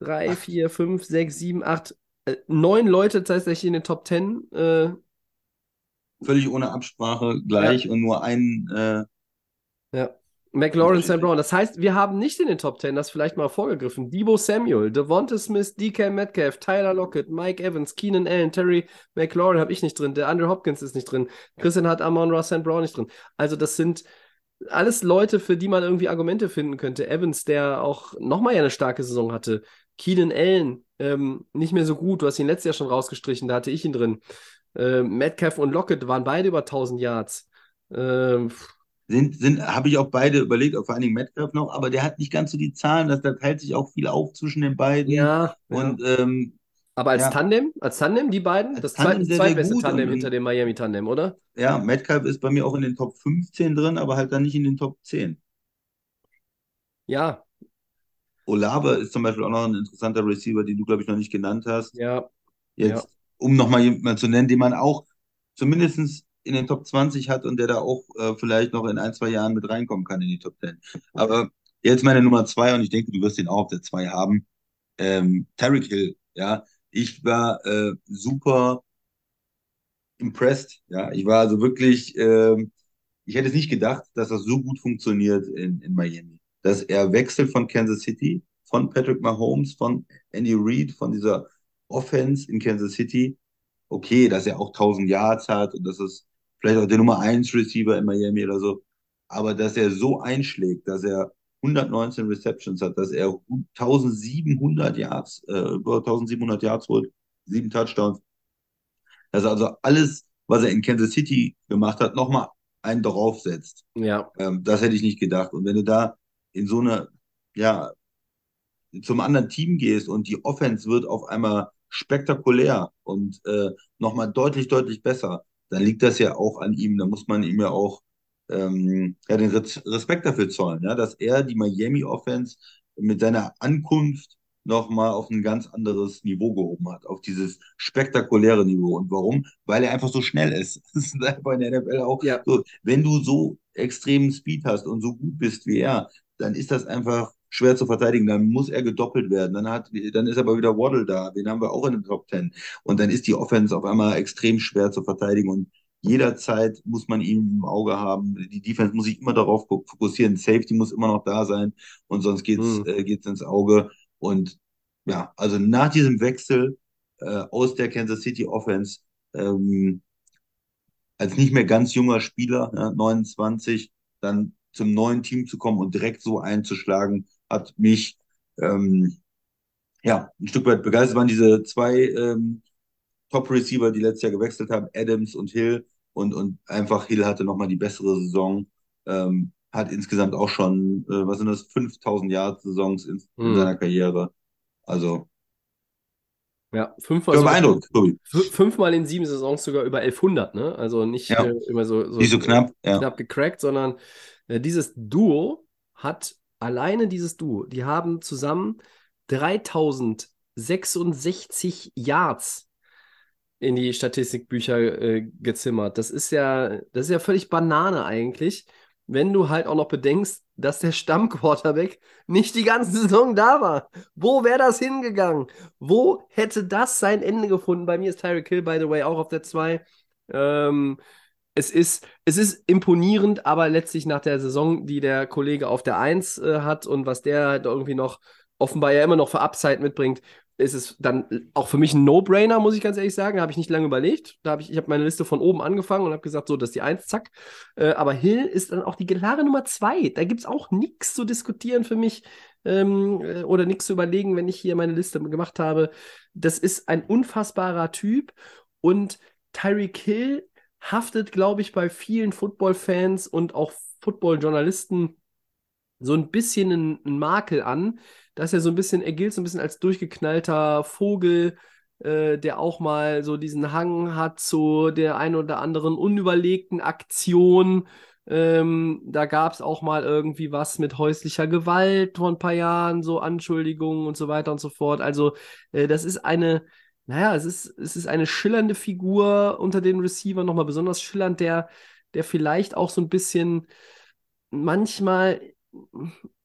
3, 4, 5, 6, 7, 8, äh, neun Leute tatsächlich in den Top 10. Äh, Völlig ohne Absprache gleich und nur ein, äh, Ja. McLaurin. Sam Brown. Das heißt, wir haben nicht in den Top 10, das vielleicht mal vorgegriffen. Debo Samuel, Devonta Smith, DK Metcalf, Tyler Lockett, Mike Evans, Keenan Allen, Terry McLaurin habe ich nicht drin, der Andrew Hopkins ist nicht drin, Christian hat Amon Ross Sam Brown nicht drin. Also, das sind alles Leute, für die man irgendwie Argumente finden könnte. Evans, der auch nochmal ja eine starke Saison hatte. Keenan Allen, ähm, nicht mehr so gut. Du hast ihn letztes Jahr schon rausgestrichen, da hatte ich ihn drin. Ähm, Metcalf und Lockett waren beide über 1000 Yards. Ähm, Sind, sind, habe ich auch beide überlegt, auch vor allen Dingen Metcalf noch, aber der hat nicht ganz so die Zahlen, das, da teilt sich auch viel auf zwischen den beiden. ja, ja. Und ähm, Aber als ja. Tandem, als Tandem, die beiden, Als das Tandem sehr zweitbeste Tandem hinter dem Miami-Tandem, oder? ja, Metcalf ist bei mir auch in den Top 15 drin, aber halt dann nicht in den Top 10. Ja, Olave ist zum Beispiel auch noch ein interessanter Receiver, den du, glaube ich, noch nicht genannt hast. ja, Jetzt, um nochmal jemanden zu nennen, den man auch zumindest in den Top 20 hat und der da auch äh, vielleicht noch in ein, zwei Jahren mit reinkommen kann in die Top 10. Aber jetzt meine Nummer zwei und ich denke, du wirst den auch auf der zwei haben. Ähm, Tyreek Hill, ja. Ich war äh, super impressed, ja. Ich war also wirklich, ähm, ich hätte es nicht gedacht, dass das so gut funktioniert in, in Miami. Dass er wechselt von Kansas City, von Patrick Mahomes, von Andy Reid, von dieser Offense in Kansas City. Okay, dass er auch 1000 Yards hat und dass es vielleicht auch der Nummer 1 Receiver in Miami oder so. Aber dass er so einschlägt, dass er 119 Receptions hat, dass er 1700 Yards, äh, über 1700 Yards holt, sieben Touchdowns. Dass er also alles, was er in Kansas City gemacht hat, nochmal einen draufsetzt. ja. Ähm, das hätte ich nicht gedacht. Und wenn du da in so eine, ja, zum anderen Team gehst und die Offense wird auf einmal spektakulär und äh, nochmal deutlich, deutlich besser, dann liegt das ja auch an ihm. Da muss man ihm ja auch ähm, ja, den Res- Respekt dafür zollen, ja, dass er die Miami Offense mit seiner Ankunft nochmal auf ein ganz anderes Niveau gehoben hat, auf dieses spektakuläre Niveau. Und warum? Weil er einfach so schnell ist. Das ist einfach in der NFL auch Ja. so. Wenn du so extremen Speed hast und so gut bist wie er, dann ist das einfach schwer zu verteidigen. Dann muss er gedoppelt werden. Dann hat, dann ist aber wieder Waddle da. Den haben wir auch in den Top Ten. Und dann ist die Offense auf einmal extrem schwer zu verteidigen. Und jederzeit muss man ihn im Auge haben. Die Defense muss sich immer darauf fo- fokussieren. Safety muss immer noch da sein. Und sonst geht's, Mhm. äh, geht's ins Auge. Und ja, also nach diesem Wechsel äh, aus der Kansas City Offense, ähm, als nicht mehr ganz junger Spieler, ja, 29, dann zum neuen Team zu kommen und direkt so einzuschlagen, hat mich ähm, ja ein Stück weit begeistert. waren diese zwei ähm, Top-Receiver, die letztes Jahr gewechselt haben, Adams und Hill. Und, und einfach Hill hatte nochmal die bessere Saison. Ähm, hat insgesamt auch schon, äh, was sind das, 5000 Yard-Saisons in, in Mhm. seiner Karriere. Also, Ja, fünfmal, war sogar- beeindruckt, fünfmal in sieben Saisons sogar über 1100, ne? Also nicht Ja. äh, immer so, so, Nicht so knapp, ja. knapp gecrackt, sondern äh, dieses Duo hat, alleine dieses Duo, die haben zusammen 3066 Yards in die Statistikbücher äh, gezimmert. Das ist ja, das ist ja völlig Banane eigentlich, wenn du halt auch noch bedenkst, dass der Stammquarterback nicht die ganze Saison da war. Wo wäre das hingegangen? Wo hätte das sein Ende gefunden? Bei mir ist Tyreek Hill, by the way, auch auf der 2. Ähm, es ist, es ist imponierend, aber letztlich nach der Saison, die der Kollege auf der 1 äh, hat und was der halt irgendwie noch offenbar ja immer noch für Upside mitbringt, ist es dann auch für mich ein No-Brainer, muss ich ganz ehrlich sagen. Habe ich nicht lange überlegt. Da habe ich, ich habe meine Liste von oben angefangen und habe gesagt, so, das ist die 1, zack. Äh, aber Hill ist dann auch die klare Nummer 2. Da gibt es auch nichts zu diskutieren für mich ähm, äh, oder nichts zu überlegen, wenn ich hier meine Liste gemacht habe. Das ist ein unfassbarer Typ und Tyreek Hill haftet, glaube ich, bei vielen Football-Fans und auch Football-Journalisten so ein bisschen einen, einen Makel an, dass er so ein bisschen, er gilt so ein bisschen als durchgeknallter Vogel, äh, der auch mal so diesen Hang hat zu der ein oder anderen unüberlegten Aktion. Ähm, da gab es auch mal irgendwie was mit häuslicher Gewalt vor ein paar Jahren, so Anschuldigungen und so weiter und so fort. Also, äh, das ist eine, naja, es ist, es ist eine schillernde Figur unter den Receivern, nochmal besonders schillernd, der, der vielleicht auch so ein bisschen manchmal,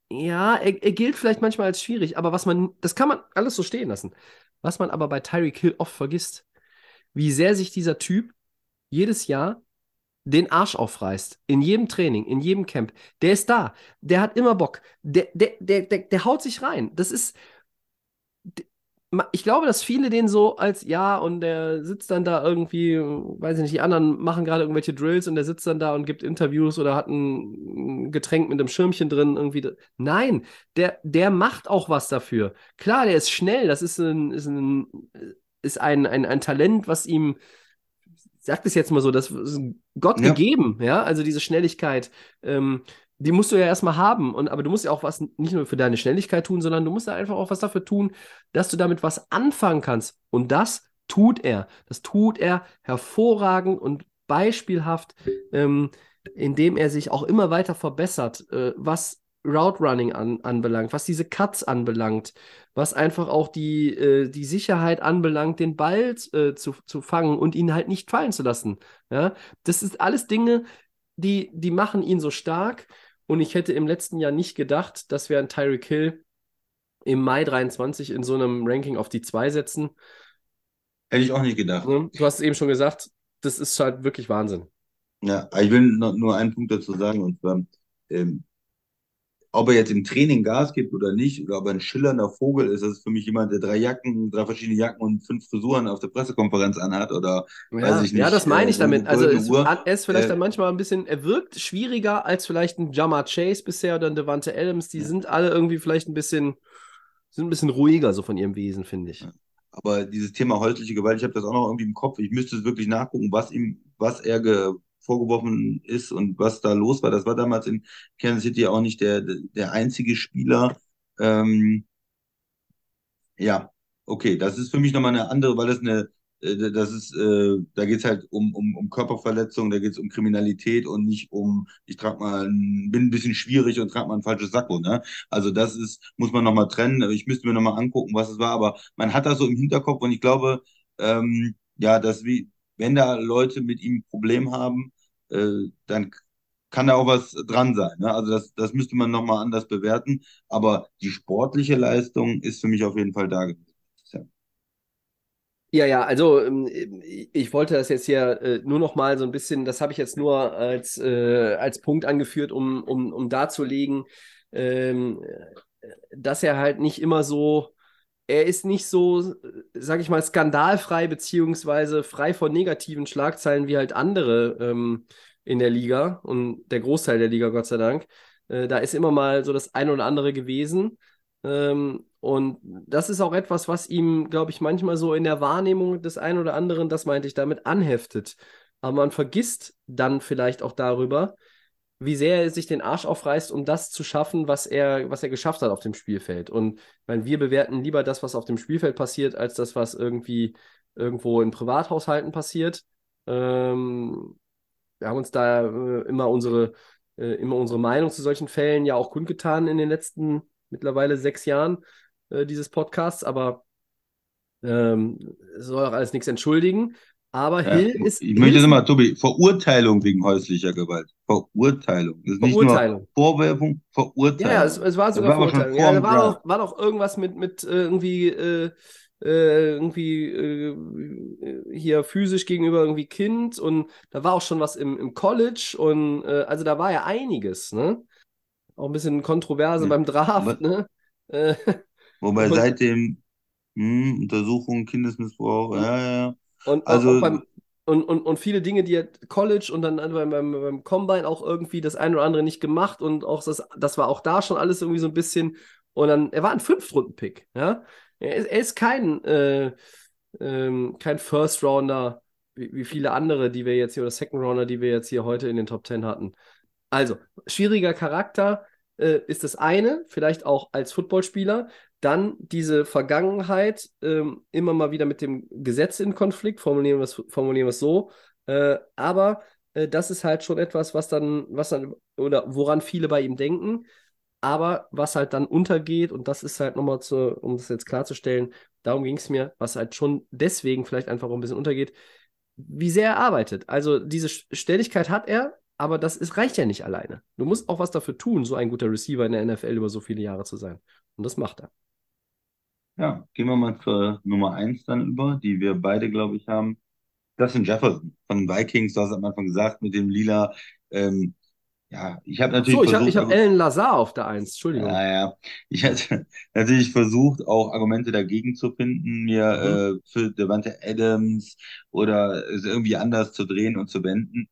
ja, er, er gilt vielleicht manchmal als schwierig, aber was man, das kann man alles so stehen lassen. Was man aber bei Tyreek Hill oft vergisst, wie sehr sich dieser Typ jedes Jahr den Arsch aufreißt. In jedem Training, in jedem Camp. Der ist da. Der hat immer Bock. Der, der, der, der, der haut sich rein. Das ist. Ich glaube, dass viele den so als ja und der sitzt dann da irgendwie, weiß ich nicht, die anderen machen gerade irgendwelche Drills und der sitzt dann da und gibt Interviews oder hat ein Getränk mit einem Schirmchen drin irgendwie. Nein, der, der macht auch was dafür. Klar, der ist schnell, das ist ein, ist ein, ist ein, ein, ein Talent, was ihm sag das jetzt mal so, das ist Gott Ja. gegeben, ja, also diese Schnelligkeit, ähm, die musst du ja erstmal haben. Und, aber du musst ja auch was nicht nur für deine Schnelligkeit tun, sondern du musst ja einfach auch was dafür tun, dass du damit was anfangen kannst. Und das tut er. Das tut er hervorragend und beispielhaft, ähm, indem er sich auch immer weiter verbessert, äh, was Route Running an, anbelangt, was diese Cuts anbelangt, was einfach auch die, äh, die Sicherheit anbelangt, den Ball äh, zu, zu fangen und ihn halt nicht fallen zu lassen. Ja? Das ist alles Dinge, die, die machen ihn so stark. Und ich hätte im letzten Jahr nicht gedacht, dass wir einen Tyreek Hill im Mai 23 in so einem Ranking auf die 2 setzen. Hätte ich auch nicht gedacht. Ne? Du hast es eben schon gesagt, das ist halt wirklich Wahnsinn. Ja, ich will nur einen Punkt dazu sagen, und zwar, ähm, ob er jetzt im Training Gas gibt oder nicht, oder ob er ein schillernder Vogel ist, das ist für mich jemand, der drei Jacken, drei verschiedene Jacken und fünf Frisuren auf der Pressekonferenz anhat, oder Ja, weiß ich nicht. ja, das meine ich äh, damit. Also es, er ist vielleicht Äh, dann manchmal ein bisschen, er wirkt schwieriger als vielleicht ein Jamar Chase bisher oder ein Devante Adams. Die sind alle irgendwie vielleicht ein bisschen, sind ein bisschen ruhiger so von ihrem Wesen, finde ich. Aber dieses Thema häusliche Gewalt, ich habe das auch noch irgendwie im Kopf. Ich müsste es wirklich nachgucken, was ihm, was er ge vorgeworfen ist und was da los war. Das war damals in Kansas City auch nicht der, der einzige Spieler. Ähm, ja, okay, das ist für mich nochmal eine andere, weil das eine, äh, das ist, äh, da geht's halt um, um, um Körperverletzung, da geht's um Kriminalität und nicht um, ich trag mal, bin ein bisschen schwierig und trag mal ein falsches Sakko, ne? Also das ist, muss man nochmal trennen. Ich müsste mir nochmal angucken, was es war, aber man hat das so im Hinterkopf und ich glaube, ähm, ja, dass wie, wenn da Leute mit ihm ein Problem haben, äh, dann kann da auch was dran sein. Ne? Also das, das müsste man nochmal anders bewerten. Aber die sportliche Leistung ist für mich auf jeden Fall da. Ja. Ja, ja, also ähm, ich wollte das jetzt hier äh, nur noch mal so ein bisschen, das habe ich jetzt nur als, äh, als Punkt angeführt, um, um, um darzulegen, ähm, dass er halt nicht immer so, er ist nicht so, sag ich mal, skandalfrei beziehungsweise frei von negativen Schlagzeilen wie halt andere ähm, in der Liga und der Großteil der Liga, Gott sei Dank. Äh, da ist immer mal so das eine oder andere gewesen. Ähm, und das ist auch etwas, was ihm, glaube ich, manchmal so in der Wahrnehmung des einen oder anderen, das meinte ich, damit anheftet. Aber man vergisst dann vielleicht auch darüber, wie sehr er sich den Arsch aufreißt, um das zu schaffen, was er, was er geschafft hat auf dem Spielfeld. Und meine, wir bewerten lieber das, was auf dem Spielfeld passiert, als das, was irgendwie irgendwo in Privathaushalten passiert. Ähm, wir haben uns da äh, immer unsere, äh, immer unsere Meinung zu solchen Fällen ja auch kundgetan in den letzten mittlerweile sechs Jahren äh, dieses Podcasts, aber ähm, soll auch alles nichts entschuldigen. Aber Ja, Hill ist. ich möchte Hill das mal, Tobi, Verurteilung wegen häuslicher Gewalt. Verurteilung. Das ist nicht Verurteilung. nur Vorwerfung, Verurteilung. Ja, es, es war sogar war Verurteilung. Ja, da war doch, war doch irgendwas mit, mit äh, irgendwie, äh, äh, irgendwie äh, hier physisch gegenüber irgendwie Kind und da war auch schon was im, im College und äh, also da war ja einiges, ne? Auch ein bisschen Kontroverse Ja. beim Draft, ne? Äh, Wobei seitdem hm, Untersuchung, Kindesmissbrauch, ja, ja, ja. Und Also- beim, und, und, und viele Dinge, die hat College und dann beim, beim, beim Combine auch irgendwie das eine oder andere nicht gemacht und auch das, das war auch da schon alles irgendwie so ein bisschen. Und dann, er war ein Fünftrunden-Pick, ja. Er ist, er ist kein, äh, ähm, kein First-Rounder, wie, wie viele andere, die wir jetzt hier, oder Second-Rounder, die wir jetzt hier heute in den Top 10 hatten. Also, schwieriger Charakter äh, ist das eine, vielleicht auch als Footballspieler. Dann diese Vergangenheit, ähm, immer mal wieder mit dem Gesetz in Konflikt, formulieren wir es, formulieren wir es so. Äh, aber äh, das ist halt schon etwas, was dann, was dann, oder woran viele bei ihm denken, aber was halt dann untergeht, und das ist halt nochmal zu, um das jetzt klarzustellen, darum ging es mir, was halt schon deswegen vielleicht einfach auch ein bisschen untergeht, wie sehr er arbeitet. Also diese Stelligkeit hat er, aber das ist, reicht ja nicht alleine. Du musst auch was dafür tun, so ein guter Receiver in der NFL über so viele Jahre zu sein. Und das macht er. Ja, gehen wir mal zur Nummer eins dann über, die wir beide, glaube ich, haben. Justin Jefferson von den Vikings, du hast am Anfang gesagt, mit dem Lila. Ähm, ja, ich habe natürlich So, ich habe ich hab Alan Lazar auf der Eins, Entschuldigung. Ja, ja. Ich hatte natürlich versucht, auch Argumente dagegen zu finden, mir Mhm. äh, für Devante Adams oder es irgendwie anders zu drehen und zu wenden.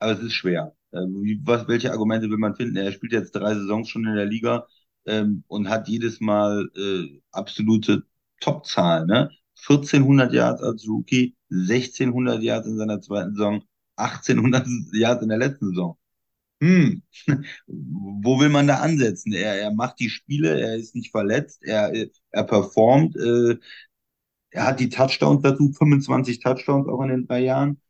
Aber es ist schwer. Äh, wie, was, welche Argumente will man finden? Er spielt jetzt drei Saisons schon in der Liga ähm, und hat jedes Mal äh, absolute Topzahlen, ne? 1400 Yards als Rookie, 1600 Yards in seiner zweiten Saison, 1800 Yards in der letzten Saison. Hm, wo will man da ansetzen? Er, er macht die Spiele, er ist nicht verletzt, er, er performt, äh, er hat die Touchdowns dazu, 25 Touchdowns auch in den drei Jahren.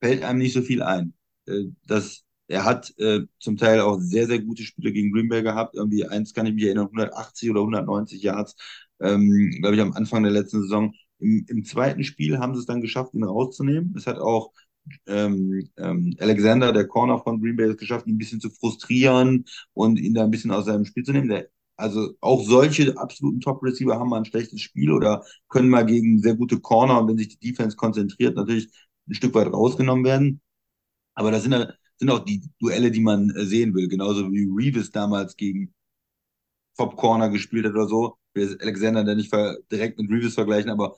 Fällt einem nicht so viel ein. Äh, das, er hat äh, zum Teil auch sehr, sehr gute Spiele gegen Green Bay gehabt. Irgendwie eins kann ich mich erinnern, 180 oder 190 Yards, ähm, glaube ich, am Anfang der letzten Saison. Im, Im zweiten Spiel haben sie es dann geschafft, ihn rauszunehmen. Es hat auch ähm, ähm, Alexander, der Corner von Green Bay, es geschafft, ihn ein bisschen zu frustrieren und ihn da ein bisschen aus seinem Spiel zu nehmen. Der, also auch solche absoluten Top-Receiver haben mal ein schlechtes Spiel oder können mal gegen sehr gute Corner und wenn sich die Defense konzentriert, natürlich ein Stück weit rausgenommen werden. Aber das sind, sind auch die Duelle, die man äh, sehen will. Genauso wie Reeves damals gegen Top Corner gespielt hat oder so. Ich will Alexander der nicht direkt mit Reeves vergleichen, aber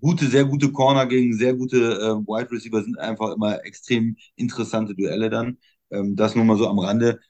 gute, sehr gute Corner gegen sehr gute äh, Wide Receiver sind einfach immer extrem interessante Duelle dann. Ähm, das nur mal so am Rande.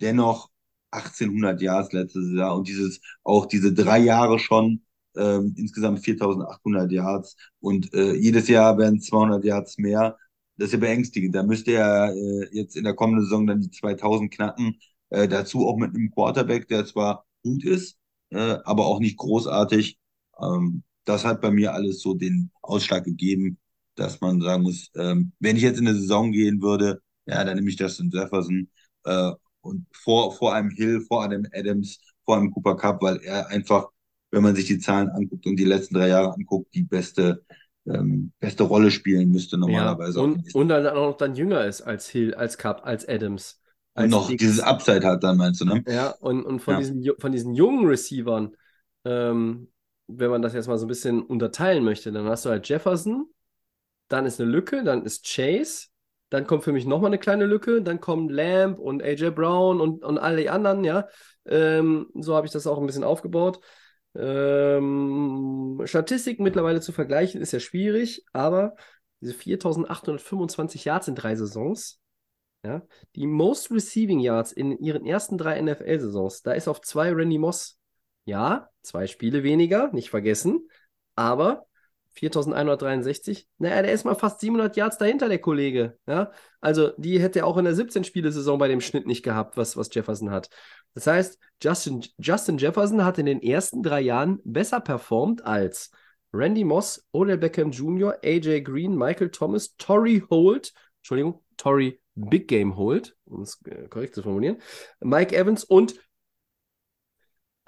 Dennoch 1800 Yards letztes Jahr und dieses auch diese drei Jahre schon ähm, insgesamt 4800 Yards und äh, jedes Jahr werden 200 Yards mehr. Das ist ja beängstigend. Da müsste er äh, jetzt in der kommenden Saison dann die 2000 knacken. Äh, dazu auch mit einem Quarterback, der zwar gut ist, äh, aber auch nicht großartig. Ähm, das hat bei mir alles so den Ausschlag gegeben, dass man sagen muss, ähm, wenn ich jetzt in eine Saison gehen würde, ja, dann nehme ich Justin Jefferson äh, und vor, vor einem Hill, vor einem Adams, vor einem Cooper Cup, weil er einfach, wenn man sich die Zahlen anguckt und die letzten drei Jahre anguckt, die beste, ähm, beste Rolle spielen müsste normalerweise. Ja, und, und dann auch noch dann jünger ist als Hill, als Cup, als Adams. Als und noch Dix. dieses Upside hat dann, meinst du, ne? Ja, und, und von, ja. Diesen, von diesen jungen Receivern, ähm, wenn man das jetzt mal so ein bisschen unterteilen möchte, dann hast du halt Jefferson, dann ist eine Lücke, dann ist Chase, dann kommt für mich nochmal eine kleine Lücke, dann kommen Lamb und AJ Brown und, und alle die anderen, ja. Ähm, so habe ich das auch ein bisschen aufgebaut. Ähm, Statistik mittlerweile zu vergleichen ist ja schwierig, aber diese 4825 Yards in drei Saisons, ja, die Most Receiving Yards in ihren ersten drei NFL-Saisons, da ist auf zwei Randy Moss ja, zwei Spiele weniger, nicht vergessen. Aber 4163, naja, der ist mal fast 700 Yards dahinter, der Kollege. Ja, also die hätte er auch in der 17-Spiele-Saison bei dem Schnitt nicht gehabt, was, was Jefferson hat. Das heißt, Justin, Justin Jefferson hat in den ersten drei Jahren besser performt als Randy Moss, Odell Beckham Jr., AJ Green, Michael Thomas, Torrey Holt, Entschuldigung, Torrey Big Game Holt, um es äh, korrekt zu formulieren, Mike Evans und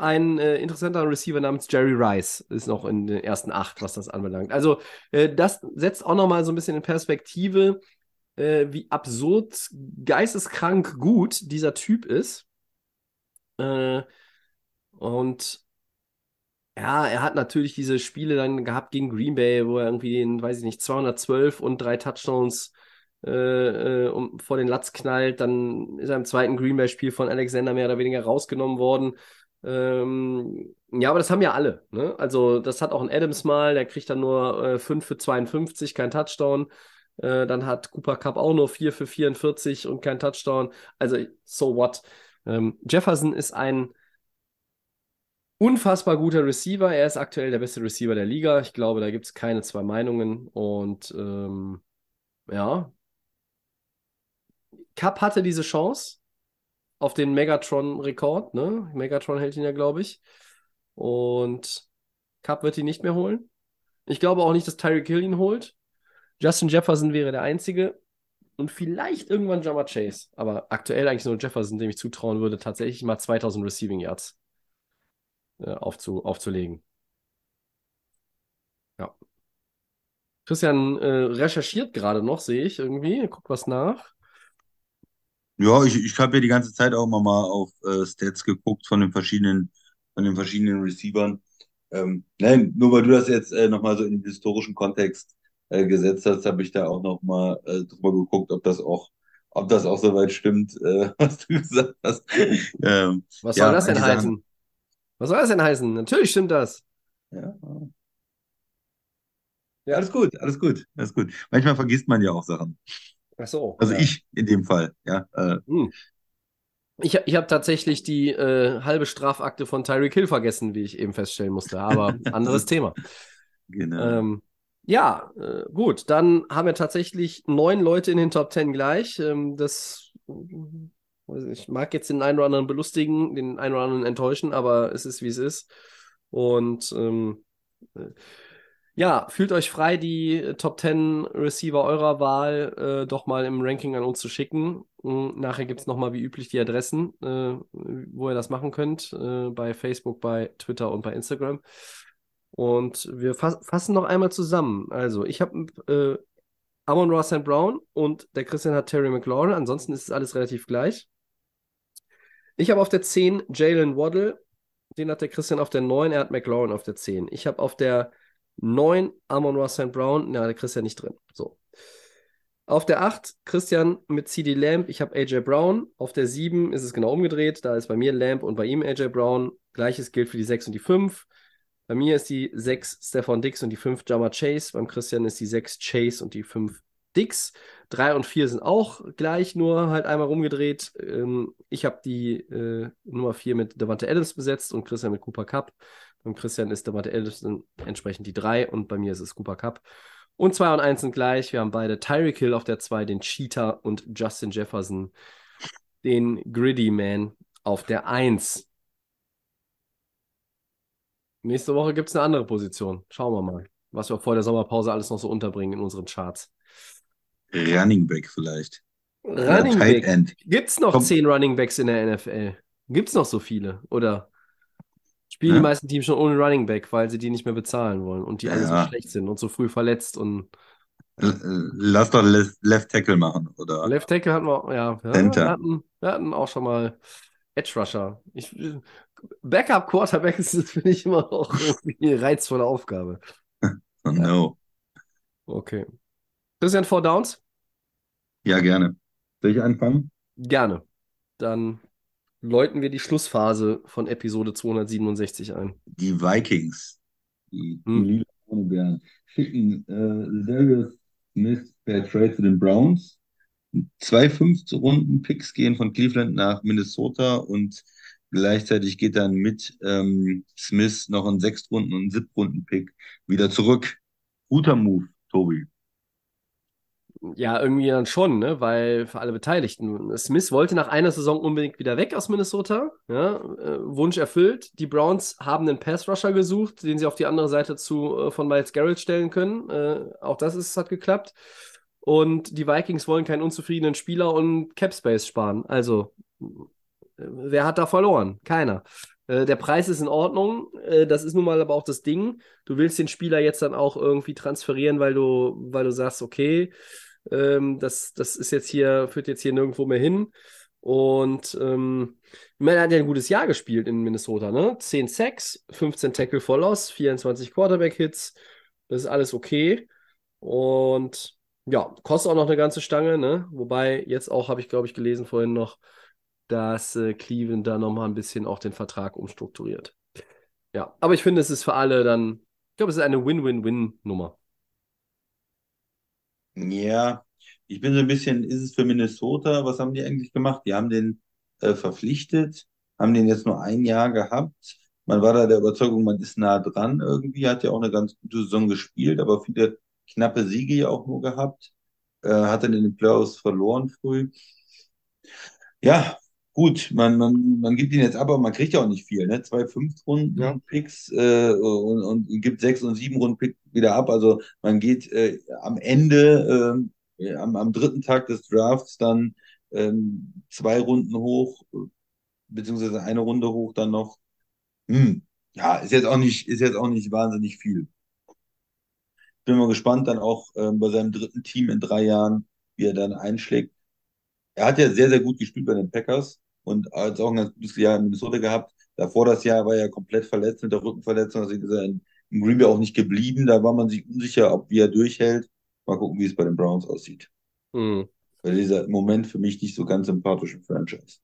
ein äh, interessanter Receiver namens Jerry Rice ist noch in den ersten acht, was das anbelangt. Also äh, das setzt auch noch mal so ein bisschen in Perspektive, äh, wie absurd geisteskrank gut dieser Typ ist. Äh, und ja, er hat natürlich diese Spiele dann gehabt gegen Green Bay, wo er irgendwie den, weiß ich nicht, 212 und drei Touchdowns äh, äh, um, vor den Latz knallt. Dann ist er im zweiten Green Bay-Spiel von Alexander mehr oder weniger rausgenommen worden. Ähm, ja, aber das haben ja alle. Ne? Also, das hat auch ein Adams mal, der kriegt dann nur äh, 5 für 52, kein Touchdown. Äh, dann hat Cooper Cup auch nur 4 für 44 und kein Touchdown. Also, so what? Ähm, Jefferson ist ein unfassbar guter Receiver. Er ist aktuell der beste Receiver der Liga. Ich glaube, da gibt es keine zwei Meinungen. Und ähm, ja, Cup hatte diese Chance auf den Megatron-Rekord. Ne? Megatron hält ihn ja, glaube ich. Und Cup wird ihn nicht mehr holen. Ich glaube auch nicht, dass Tyreek Hill ihn holt. Justin Jefferson wäre der Einzige. Und vielleicht irgendwann Jammer Chase. Aber aktuell eigentlich nur Jefferson, dem ich zutrauen würde, tatsächlich mal 2000 Receiving Yards äh, aufzu aufzulegen. Ja. Christian äh, recherchiert gerade noch, sehe ich irgendwie. Guckt was nach. Ja, ich, ich habe ja die ganze Zeit auch immer mal auf äh, Stats geguckt von den verschiedenen, von den verschiedenen Receivern. Ähm, nein, nur weil du das jetzt äh, nochmal so in den historischen Kontext äh, gesetzt hast, habe ich da auch nochmal äh, drüber geguckt, ob das auch, ob das auch soweit stimmt, äh, was du gesagt hast. Ähm, was soll ja, das denn heißen? Sachen... Was soll das denn heißen? Natürlich stimmt das. Ja. ja. Alles gut, alles gut, alles gut. Manchmal vergisst man ja auch Sachen. Ach so. Also ja. ich in dem Fall, ja. Äh, hm. Ich, ich habe tatsächlich die äh, halbe Strafakte von Tyreek Hill vergessen, wie ich eben feststellen musste, aber anderes Thema. Genau. Ähm, ja, äh, gut, dann haben wir tatsächlich neun Leute in den Top Ten gleich. Ähm, das, ich mag jetzt den einen oder anderen belustigen, den einen oder anderen enttäuschen, aber es ist, wie es ist. Und ähm, äh, ja, fühlt euch frei, die Top 10 Receiver eurer Wahl äh, doch mal im Ranking an uns zu schicken. Hm, nachher gibt es nochmal wie üblich die Adressen, äh, wo ihr das machen könnt, äh, bei Facebook, bei Twitter und bei Instagram. Und wir fass fassen noch einmal zusammen. Also, ich habe äh, Amon Ross and Brown und der Christian hat Terry McLaurin. Ansonsten ist es alles relativ gleich. Ich habe auf der 10 Jalen Waddle. Den hat der Christian auf der 9. Er hat McLaurin auf der 10. Ich habe auf der 9 Amon Ross St. Brown. Ja, der Christian nicht drin. So. Auf der 8 Christian mit CD Lamb. Ich habe AJ Brown. Auf der 7 ist es genau umgedreht. Da ist bei mir Lamb und bei ihm AJ Brown. Gleiches gilt für die 6 und die 5. Bei mir ist die 6 Stefan Dix und die 5 Jama Chase. Beim Christian ist die 6 Chase und die 5 Dix. 3 und 4 sind auch gleich, nur halt einmal rumgedreht. Ähm, ich habe die äh, Nummer 4 mit Devante Adams besetzt und Christian mit Cooper Cup. Beim Christian ist Devante Adams entsprechend die 3 und bei mir ist es Cooper Cup. Und 2 und 1 sind gleich. Wir haben beide Tyreek Hill auf der 2, den Cheetah und Justin Jefferson, den Gritty Man auf der 1. Nächste Woche gibt es eine andere Position. Schauen wir mal, was wir vor der Sommerpause alles noch so unterbringen in unseren Charts. Running Back vielleicht. Running Back. Gibt es noch Komm. zehn Running Backs in der NFL? Gibt es noch so viele? Oder spielen ja. die meisten Teams schon ohne Running Back, weil sie die nicht mehr bezahlen wollen und die ja. alle so schlecht sind und so früh verletzt und. Lass doch Left Tackle machen, oder? Left Tackle hatten wir, ja. ja wir, hatten, wir hatten auch schon mal Edge Rusher. Ich, Backup Quarterback ist, finde ich, immer noch eine reizvolle Aufgabe. Oh no. Okay. Christian, Four Downs? Ja, gerne. Soll ich anfangen? Gerne. Dann läuten wir die Schlussphase von Episode 267 ein. Die Vikings, die, hm. die Bären, schicken äh, Darius Smith per Trade zu den Browns. Zwei fünfte Runden Picks gehen von Cleveland nach Minnesota und gleichzeitig geht dann mit ähm, Smith noch ein Sechstrunden- und ein Siebtrunden-Pick wieder zurück. Guter Move, Tobi. Ja, irgendwie dann schon, ne? weil für alle Beteiligten. Smith wollte nach einer Saison unbedingt wieder weg aus Minnesota. Ja? Äh, Wunsch erfüllt. Die Browns haben einen Pass-Rusher gesucht, den sie auf die andere Seite zu, äh, von Miles Garrett stellen können. Äh, auch das ist, hat geklappt. Und die Vikings wollen keinen unzufriedenen Spieler und Capspace sparen. Also, äh, wer hat da verloren? Keiner. Der Preis ist in Ordnung. Das ist nun mal aber auch das Ding. Du willst den Spieler jetzt dann auch irgendwie transferieren, weil du, weil du sagst, okay, ähm, das, das ist jetzt hier, führt jetzt hier nirgendwo mehr hin. Und ähm, ich hat ja ein gutes Jahr gespielt in Minnesota, ne? 10 Sacks, 15 Tackle for Loss, 24 Quarterback-Hits. Das ist alles okay. Und ja, kostet auch noch eine ganze Stange, ne? Wobei, jetzt auch habe ich, glaube ich, gelesen vorhin noch, dass äh, Cleveland da nochmal ein bisschen auch den Vertrag umstrukturiert. Ja, aber ich finde, es ist für alle dann, ich glaube, es ist eine Win-Win-Win-Nummer. Ja, ich bin so ein bisschen, ist es für Minnesota, was haben die eigentlich gemacht? Die haben den äh, verpflichtet, haben den jetzt nur ein Jahr gehabt. Man war da der Überzeugung, man ist nah dran irgendwie, hat ja auch eine ganz gute Saison gespielt, aber viele knappe Siege ja auch nur gehabt. Äh, hat dann in den Playoffs verloren früh. Ja, gut, man, man, man gibt ihn jetzt ab, aber man kriegt ja auch nicht viel, ne? Zwei Fünf-Runden-Picks äh, und, und gibt sechs und sieben Runden-Picks wieder ab. Also man geht äh, am Ende, äh, am, am dritten Tag des Drafts dann ähm, zwei Runden hoch, beziehungsweise eine Runde hoch dann noch. Hm, ja, ist jetzt auch nicht, ist jetzt auch nicht wahnsinnig viel. Bin mal gespannt dann auch ähm, bei seinem dritten Team in drei Jahren, wie er dann einschlägt. Er hat ja sehr, sehr gut gespielt bei den Packers und hat auch ein ganz gutes Jahr in Minnesota gehabt. Davor das Jahr war er komplett verletzt mit der Rückenverletzung, also ist er in, in Green Bay auch nicht geblieben. Da war man sich unsicher, ob wie er durchhält. Mal gucken, wie es bei den Browns aussieht. Mhm. Weil dieser Moment für mich nicht so ganz sympathisch im Franchise.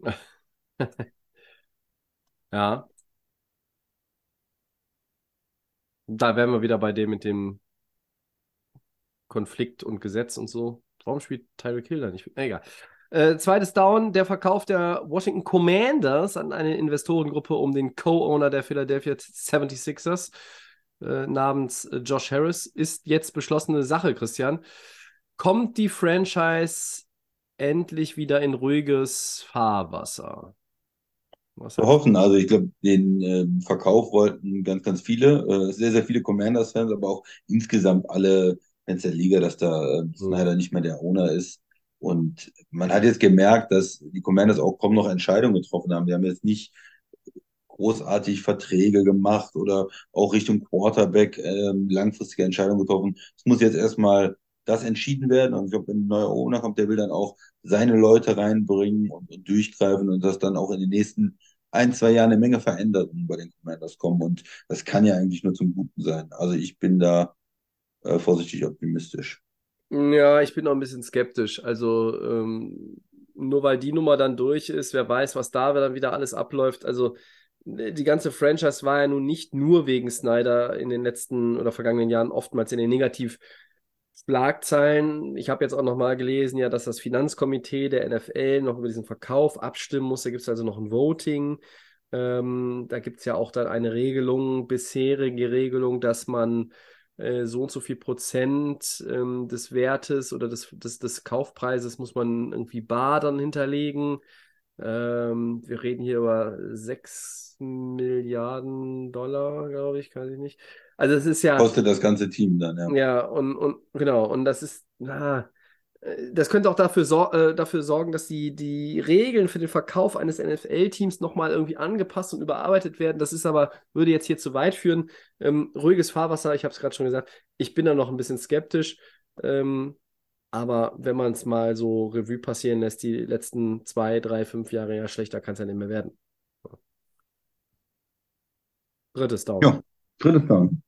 ja. Da wären wir wieder bei dem mit dem Konflikt und Gesetz und so. Warum spielt Tyreek Hill da nicht? Egal. Äh, zweites Down, der Verkauf der Washington Commanders an eine Investorengruppe um den Co-Owner der Philadelphia 76ers äh, namens äh, Josh Harris ist jetzt beschlossene Sache, Christian. Kommt die Franchise endlich wieder in ruhiges Fahrwasser? Was Wir hoffen, also ich glaube, den äh, Verkauf wollten ganz, ganz viele, äh, sehr, sehr viele Commanders-Fans, aber auch insgesamt alle Fans der Liga, dass da äh, Snyder nicht mehr der Owner ist. Und man hat jetzt gemerkt, dass die Commanders auch kaum noch Entscheidungen getroffen haben. Die haben jetzt nicht großartig Verträge gemacht oder auch Richtung Quarterback äh, langfristige Entscheidungen getroffen. Es muss jetzt erstmal das entschieden werden. Und ich glaube, wenn ein neuer Owner kommt, der will dann auch seine Leute reinbringen und, und durchgreifen und das dann auch in den nächsten ein, zwei Jahren eine Menge Veränderungen bei den Commanders kommen. Und das kann ja eigentlich nur zum Guten sein. Also ich bin da äh, vorsichtig optimistisch. Ja, ich bin noch ein bisschen skeptisch. Also ähm, nur weil die Nummer dann durch ist, wer weiß, was da dann wieder alles abläuft. Also die ganze Franchise war ja nun nicht nur wegen Snyder in den letzten oder vergangenen Jahren oftmals in den Negativ- Schlagzeilen. Ich habe jetzt auch noch mal gelesen, ja, dass das Finanzkomitee der NFL noch über diesen Verkauf abstimmen muss. Da gibt es also noch ein Voting. Ähm, da gibt es ja auch dann eine Regelung, bisherige Regelung, dass man äh, so und so viel Prozent ähm, des Wertes oder des, des, des Kaufpreises muss man irgendwie bar dann hinterlegen. Ähm, wir reden hier über 6 Milliarden Dollar, glaube ich, kann ich nicht. Also es ist ja. Kostet das ganze Team dann, ja. Ja, und, und genau, und das ist, na, das könnte auch dafür, sor äh, dafür sorgen, dass die, die Regeln für den Verkauf eines NFL-Teams nochmal irgendwie angepasst und überarbeitet werden. Das ist aber, würde jetzt hier zu weit führen. Ähm, ruhiges Fahrwasser, ich habe es gerade schon gesagt, ich bin da noch ein bisschen skeptisch. Ähm, aber wenn man es mal so Revue passieren lässt, die letzten zwei, drei, fünf Jahre, ja, schlechter kann es ja nicht mehr werden. Drittes Down. Ja, drittes Down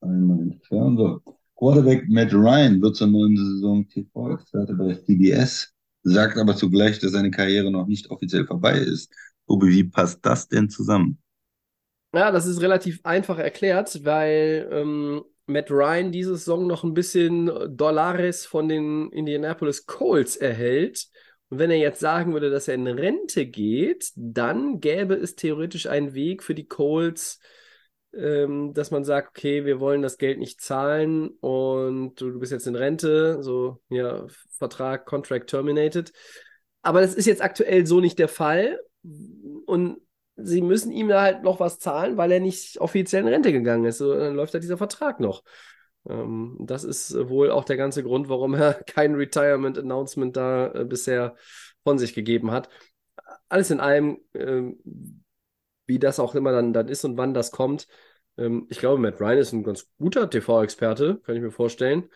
einmal entfernen. So. Quarterback Matt Ryan wird zur neuen Saison TV-Experte bei CBS, sagt aber zugleich, dass seine Karriere noch nicht offiziell vorbei ist. Obi, wie passt das denn zusammen? Ja, das ist relativ einfach erklärt, weil ähm, Matt Ryan diese Saison noch ein bisschen Dollares von den Indianapolis Colts erhält. Und wenn er jetzt sagen würde, dass er in Rente geht, dann gäbe es theoretisch einen Weg für die Colts, ähm, dass man sagt, okay, wir wollen das Geld nicht zahlen und du, du bist jetzt in Rente, so ja, Vertrag, Contract terminated. Aber das ist jetzt aktuell so nicht der Fall. Und sie müssen ihm halt noch was zahlen, weil er nicht offiziell in Rente gegangen ist. So, dann läuft halt dieser Vertrag noch. Ähm, das ist wohl auch der ganze Grund, warum er kein Retirement-Announcement da äh, bisher von sich gegeben hat. Alles in allem, äh, wie das auch immer dann, dann ist und wann das kommt. Ähm, ich glaube, Matt Ryan ist ein ganz guter TV-Experte, kann ich mir vorstellen.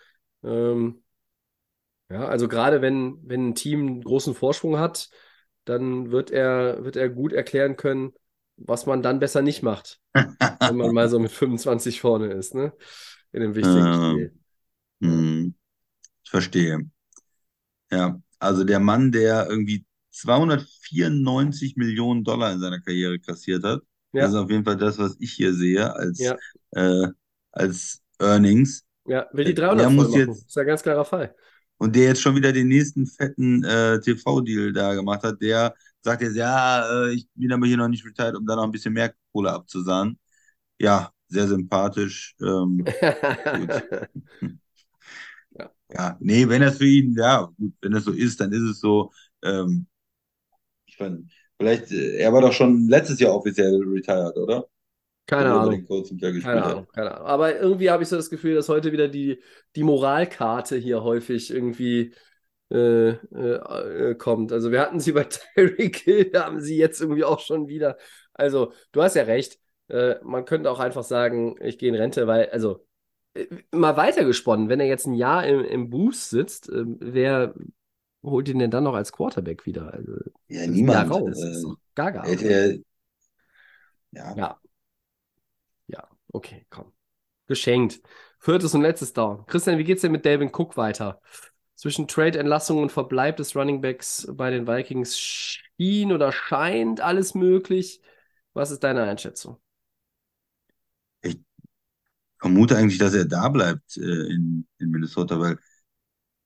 Ähm, ja, also gerade wenn, wenn ein Team einen großen Vorsprung hat, dann wird er, wird er gut erklären können, was man dann besser nicht macht, wenn man mal so mit 25 vorne ist, ne? In einem wichtigen ähm, Spiel. Hm, ich verstehe. Ja, also der Mann, der irgendwie 294 Millionen Dollar in seiner Karriere kassiert hat. Ja. Das ist auf jeden Fall das, was ich hier sehe als, ja. äh, als Earnings. Ja, will die 300 der muss jetzt, Das ist ein ganz klarer Fall. Und der jetzt schon wieder den nächsten fetten äh, TV-Deal da gemacht hat, der sagt jetzt, ja, äh, ich bin aber hier noch nicht retired, um da noch ein bisschen mehr Kohle abzusahnen. Ja, sehr sympathisch. Ähm, ja. ja, nee, wenn das für ihn, ja, gut, wenn das so ist, dann ist es so. Ähm, ich meine, vielleicht, äh, er war doch schon letztes Jahr offiziell retired, oder? Keine Ahnung. Keine Ahnung, keine Ahnung. Aber irgendwie habe ich so das Gefühl, dass heute wieder die, die Moralkarte hier häufig irgendwie äh, äh, äh kommt. Also wir hatten sie bei Tyreek Hill, haben sie jetzt irgendwie auch schon wieder. Also du hast ja recht. Äh, man könnte auch einfach sagen, ich gehe in Rente, weil, also äh, mal weitergesponnen, wenn er jetzt ein Jahr im, im Boost sitzt, wer holt ihn denn dann noch als Quarterback wieder? Also, ja, niemand. Ja, raus. Äh, Gaga. Hätte, ja. ja. Ja, okay, komm. Geschenkt. Viertes und letztes Down. Christian, wie geht's denn mit Delvin Cook weiter? Zwischen Trade-Entlassung und Verbleib des Runningbacks bei den Vikings schien oder scheint alles möglich. Was ist deine Einschätzung? Ich vermute eigentlich, dass er da bleibt äh, in, in Minnesota, weil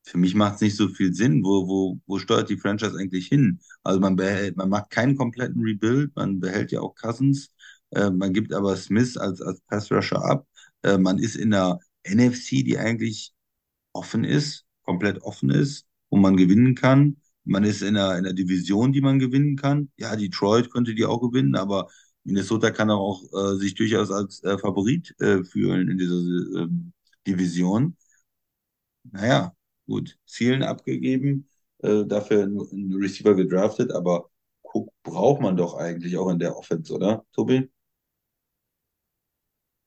für mich macht es nicht so viel Sinn. Wo, wo, wo steuert die Franchise eigentlich hin? Also man behält, man macht keinen kompletten Rebuild, man behält ja auch Cousins, äh, man gibt aber Smith als, als Pass-Rusher ab. Äh, man ist in der NFC, die eigentlich offen ist, komplett offen ist, wo man gewinnen kann. Man ist in einer, in einer Division, die man gewinnen kann. Ja, Detroit könnte die auch gewinnen, aber Minnesota kann auch äh, sich durchaus als äh, Favorit äh, fühlen in dieser äh, Division. Naja, gut, Zielen abgegeben, äh, dafür einen Receiver gedraftet, aber Cook braucht man doch eigentlich auch in der Offense, oder, Tobi?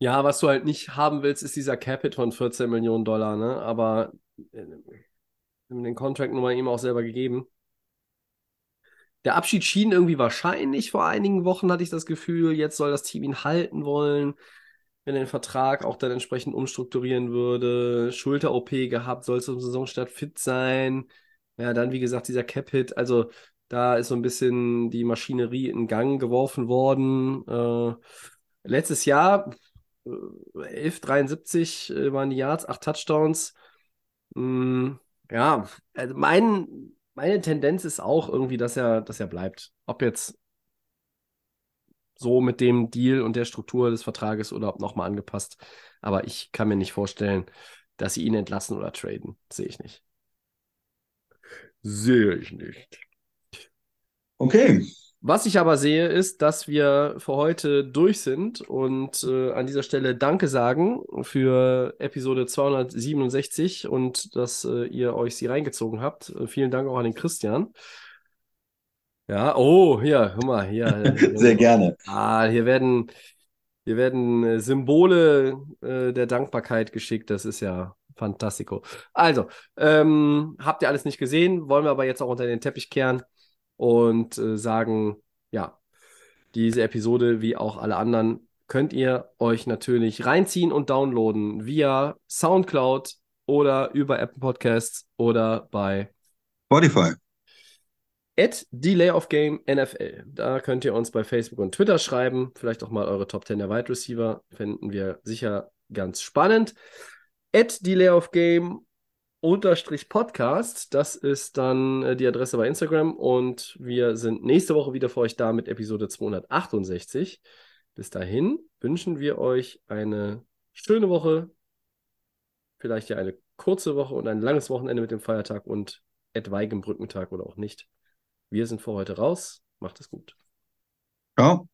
Ja, was du halt nicht haben willst, ist dieser Capit von 14 Millionen Dollar, ne? Aber äh, den Contract nun mal ihm auch selber gegeben. Der Abschied schien irgendwie wahrscheinlich. Vor einigen Wochen hatte ich das Gefühl, jetzt soll das Team ihn halten wollen, wenn er den Vertrag auch dann entsprechend umstrukturieren würde. Schulter-OP gehabt, soll zum Saisonstart fit sein. Ja, dann wie gesagt dieser Cap-Hit. Also da ist so ein bisschen die Maschinerie in Gang geworfen worden. Äh, letztes Jahr 11,73 äh, waren die Yards, 8 Touchdowns. Mm, ja, also mein, meine Tendenz ist auch irgendwie, dass er, dass er bleibt. Ob jetzt so mit dem Deal und der Struktur des Vertrages oder ob nochmal angepasst. Aber ich kann mir nicht vorstellen, dass sie ihn entlassen oder traden. Sehe ich nicht. Sehe ich nicht. Okay, Was ich aber sehe, ist, dass wir für heute durch sind und äh, an dieser Stelle Danke sagen für Episode 267 und dass äh, ihr euch sie reingezogen habt. Äh, vielen Dank auch an den Christian. Ja, oh, hier, hör mal, hier. sehr gerne. Ah, hier werden, hier werden äh, Symbole äh, der Dankbarkeit geschickt. Das ist ja fantastico. Also, ähm, habt ihr alles nicht gesehen, wollen wir aber jetzt auch unter den Teppich kehren und äh, sagen, ja, diese Episode wie auch alle anderen könnt ihr euch natürlich reinziehen und downloaden via SoundCloud oder über Apple Podcasts oder bei Spotify. At Delay NFL. Da könnt ihr uns bei Facebook und Twitter schreiben. Vielleicht auch mal eure Top 10 der Wide Receiver. Finden wir sicher ganz spannend. At Delay of Game unterstrich Podcast. Das ist dann äh, die Adresse bei Instagram. Und wir sind nächste Woche wieder für euch da mit Episode 268. Bis dahin wünschen wir euch eine schöne Woche. Vielleicht ja eine kurze Woche und ein langes Wochenende mit dem Feiertag und etwaigem Brückentag oder auch nicht. Wir sind für heute raus. Macht es gut. Ciao.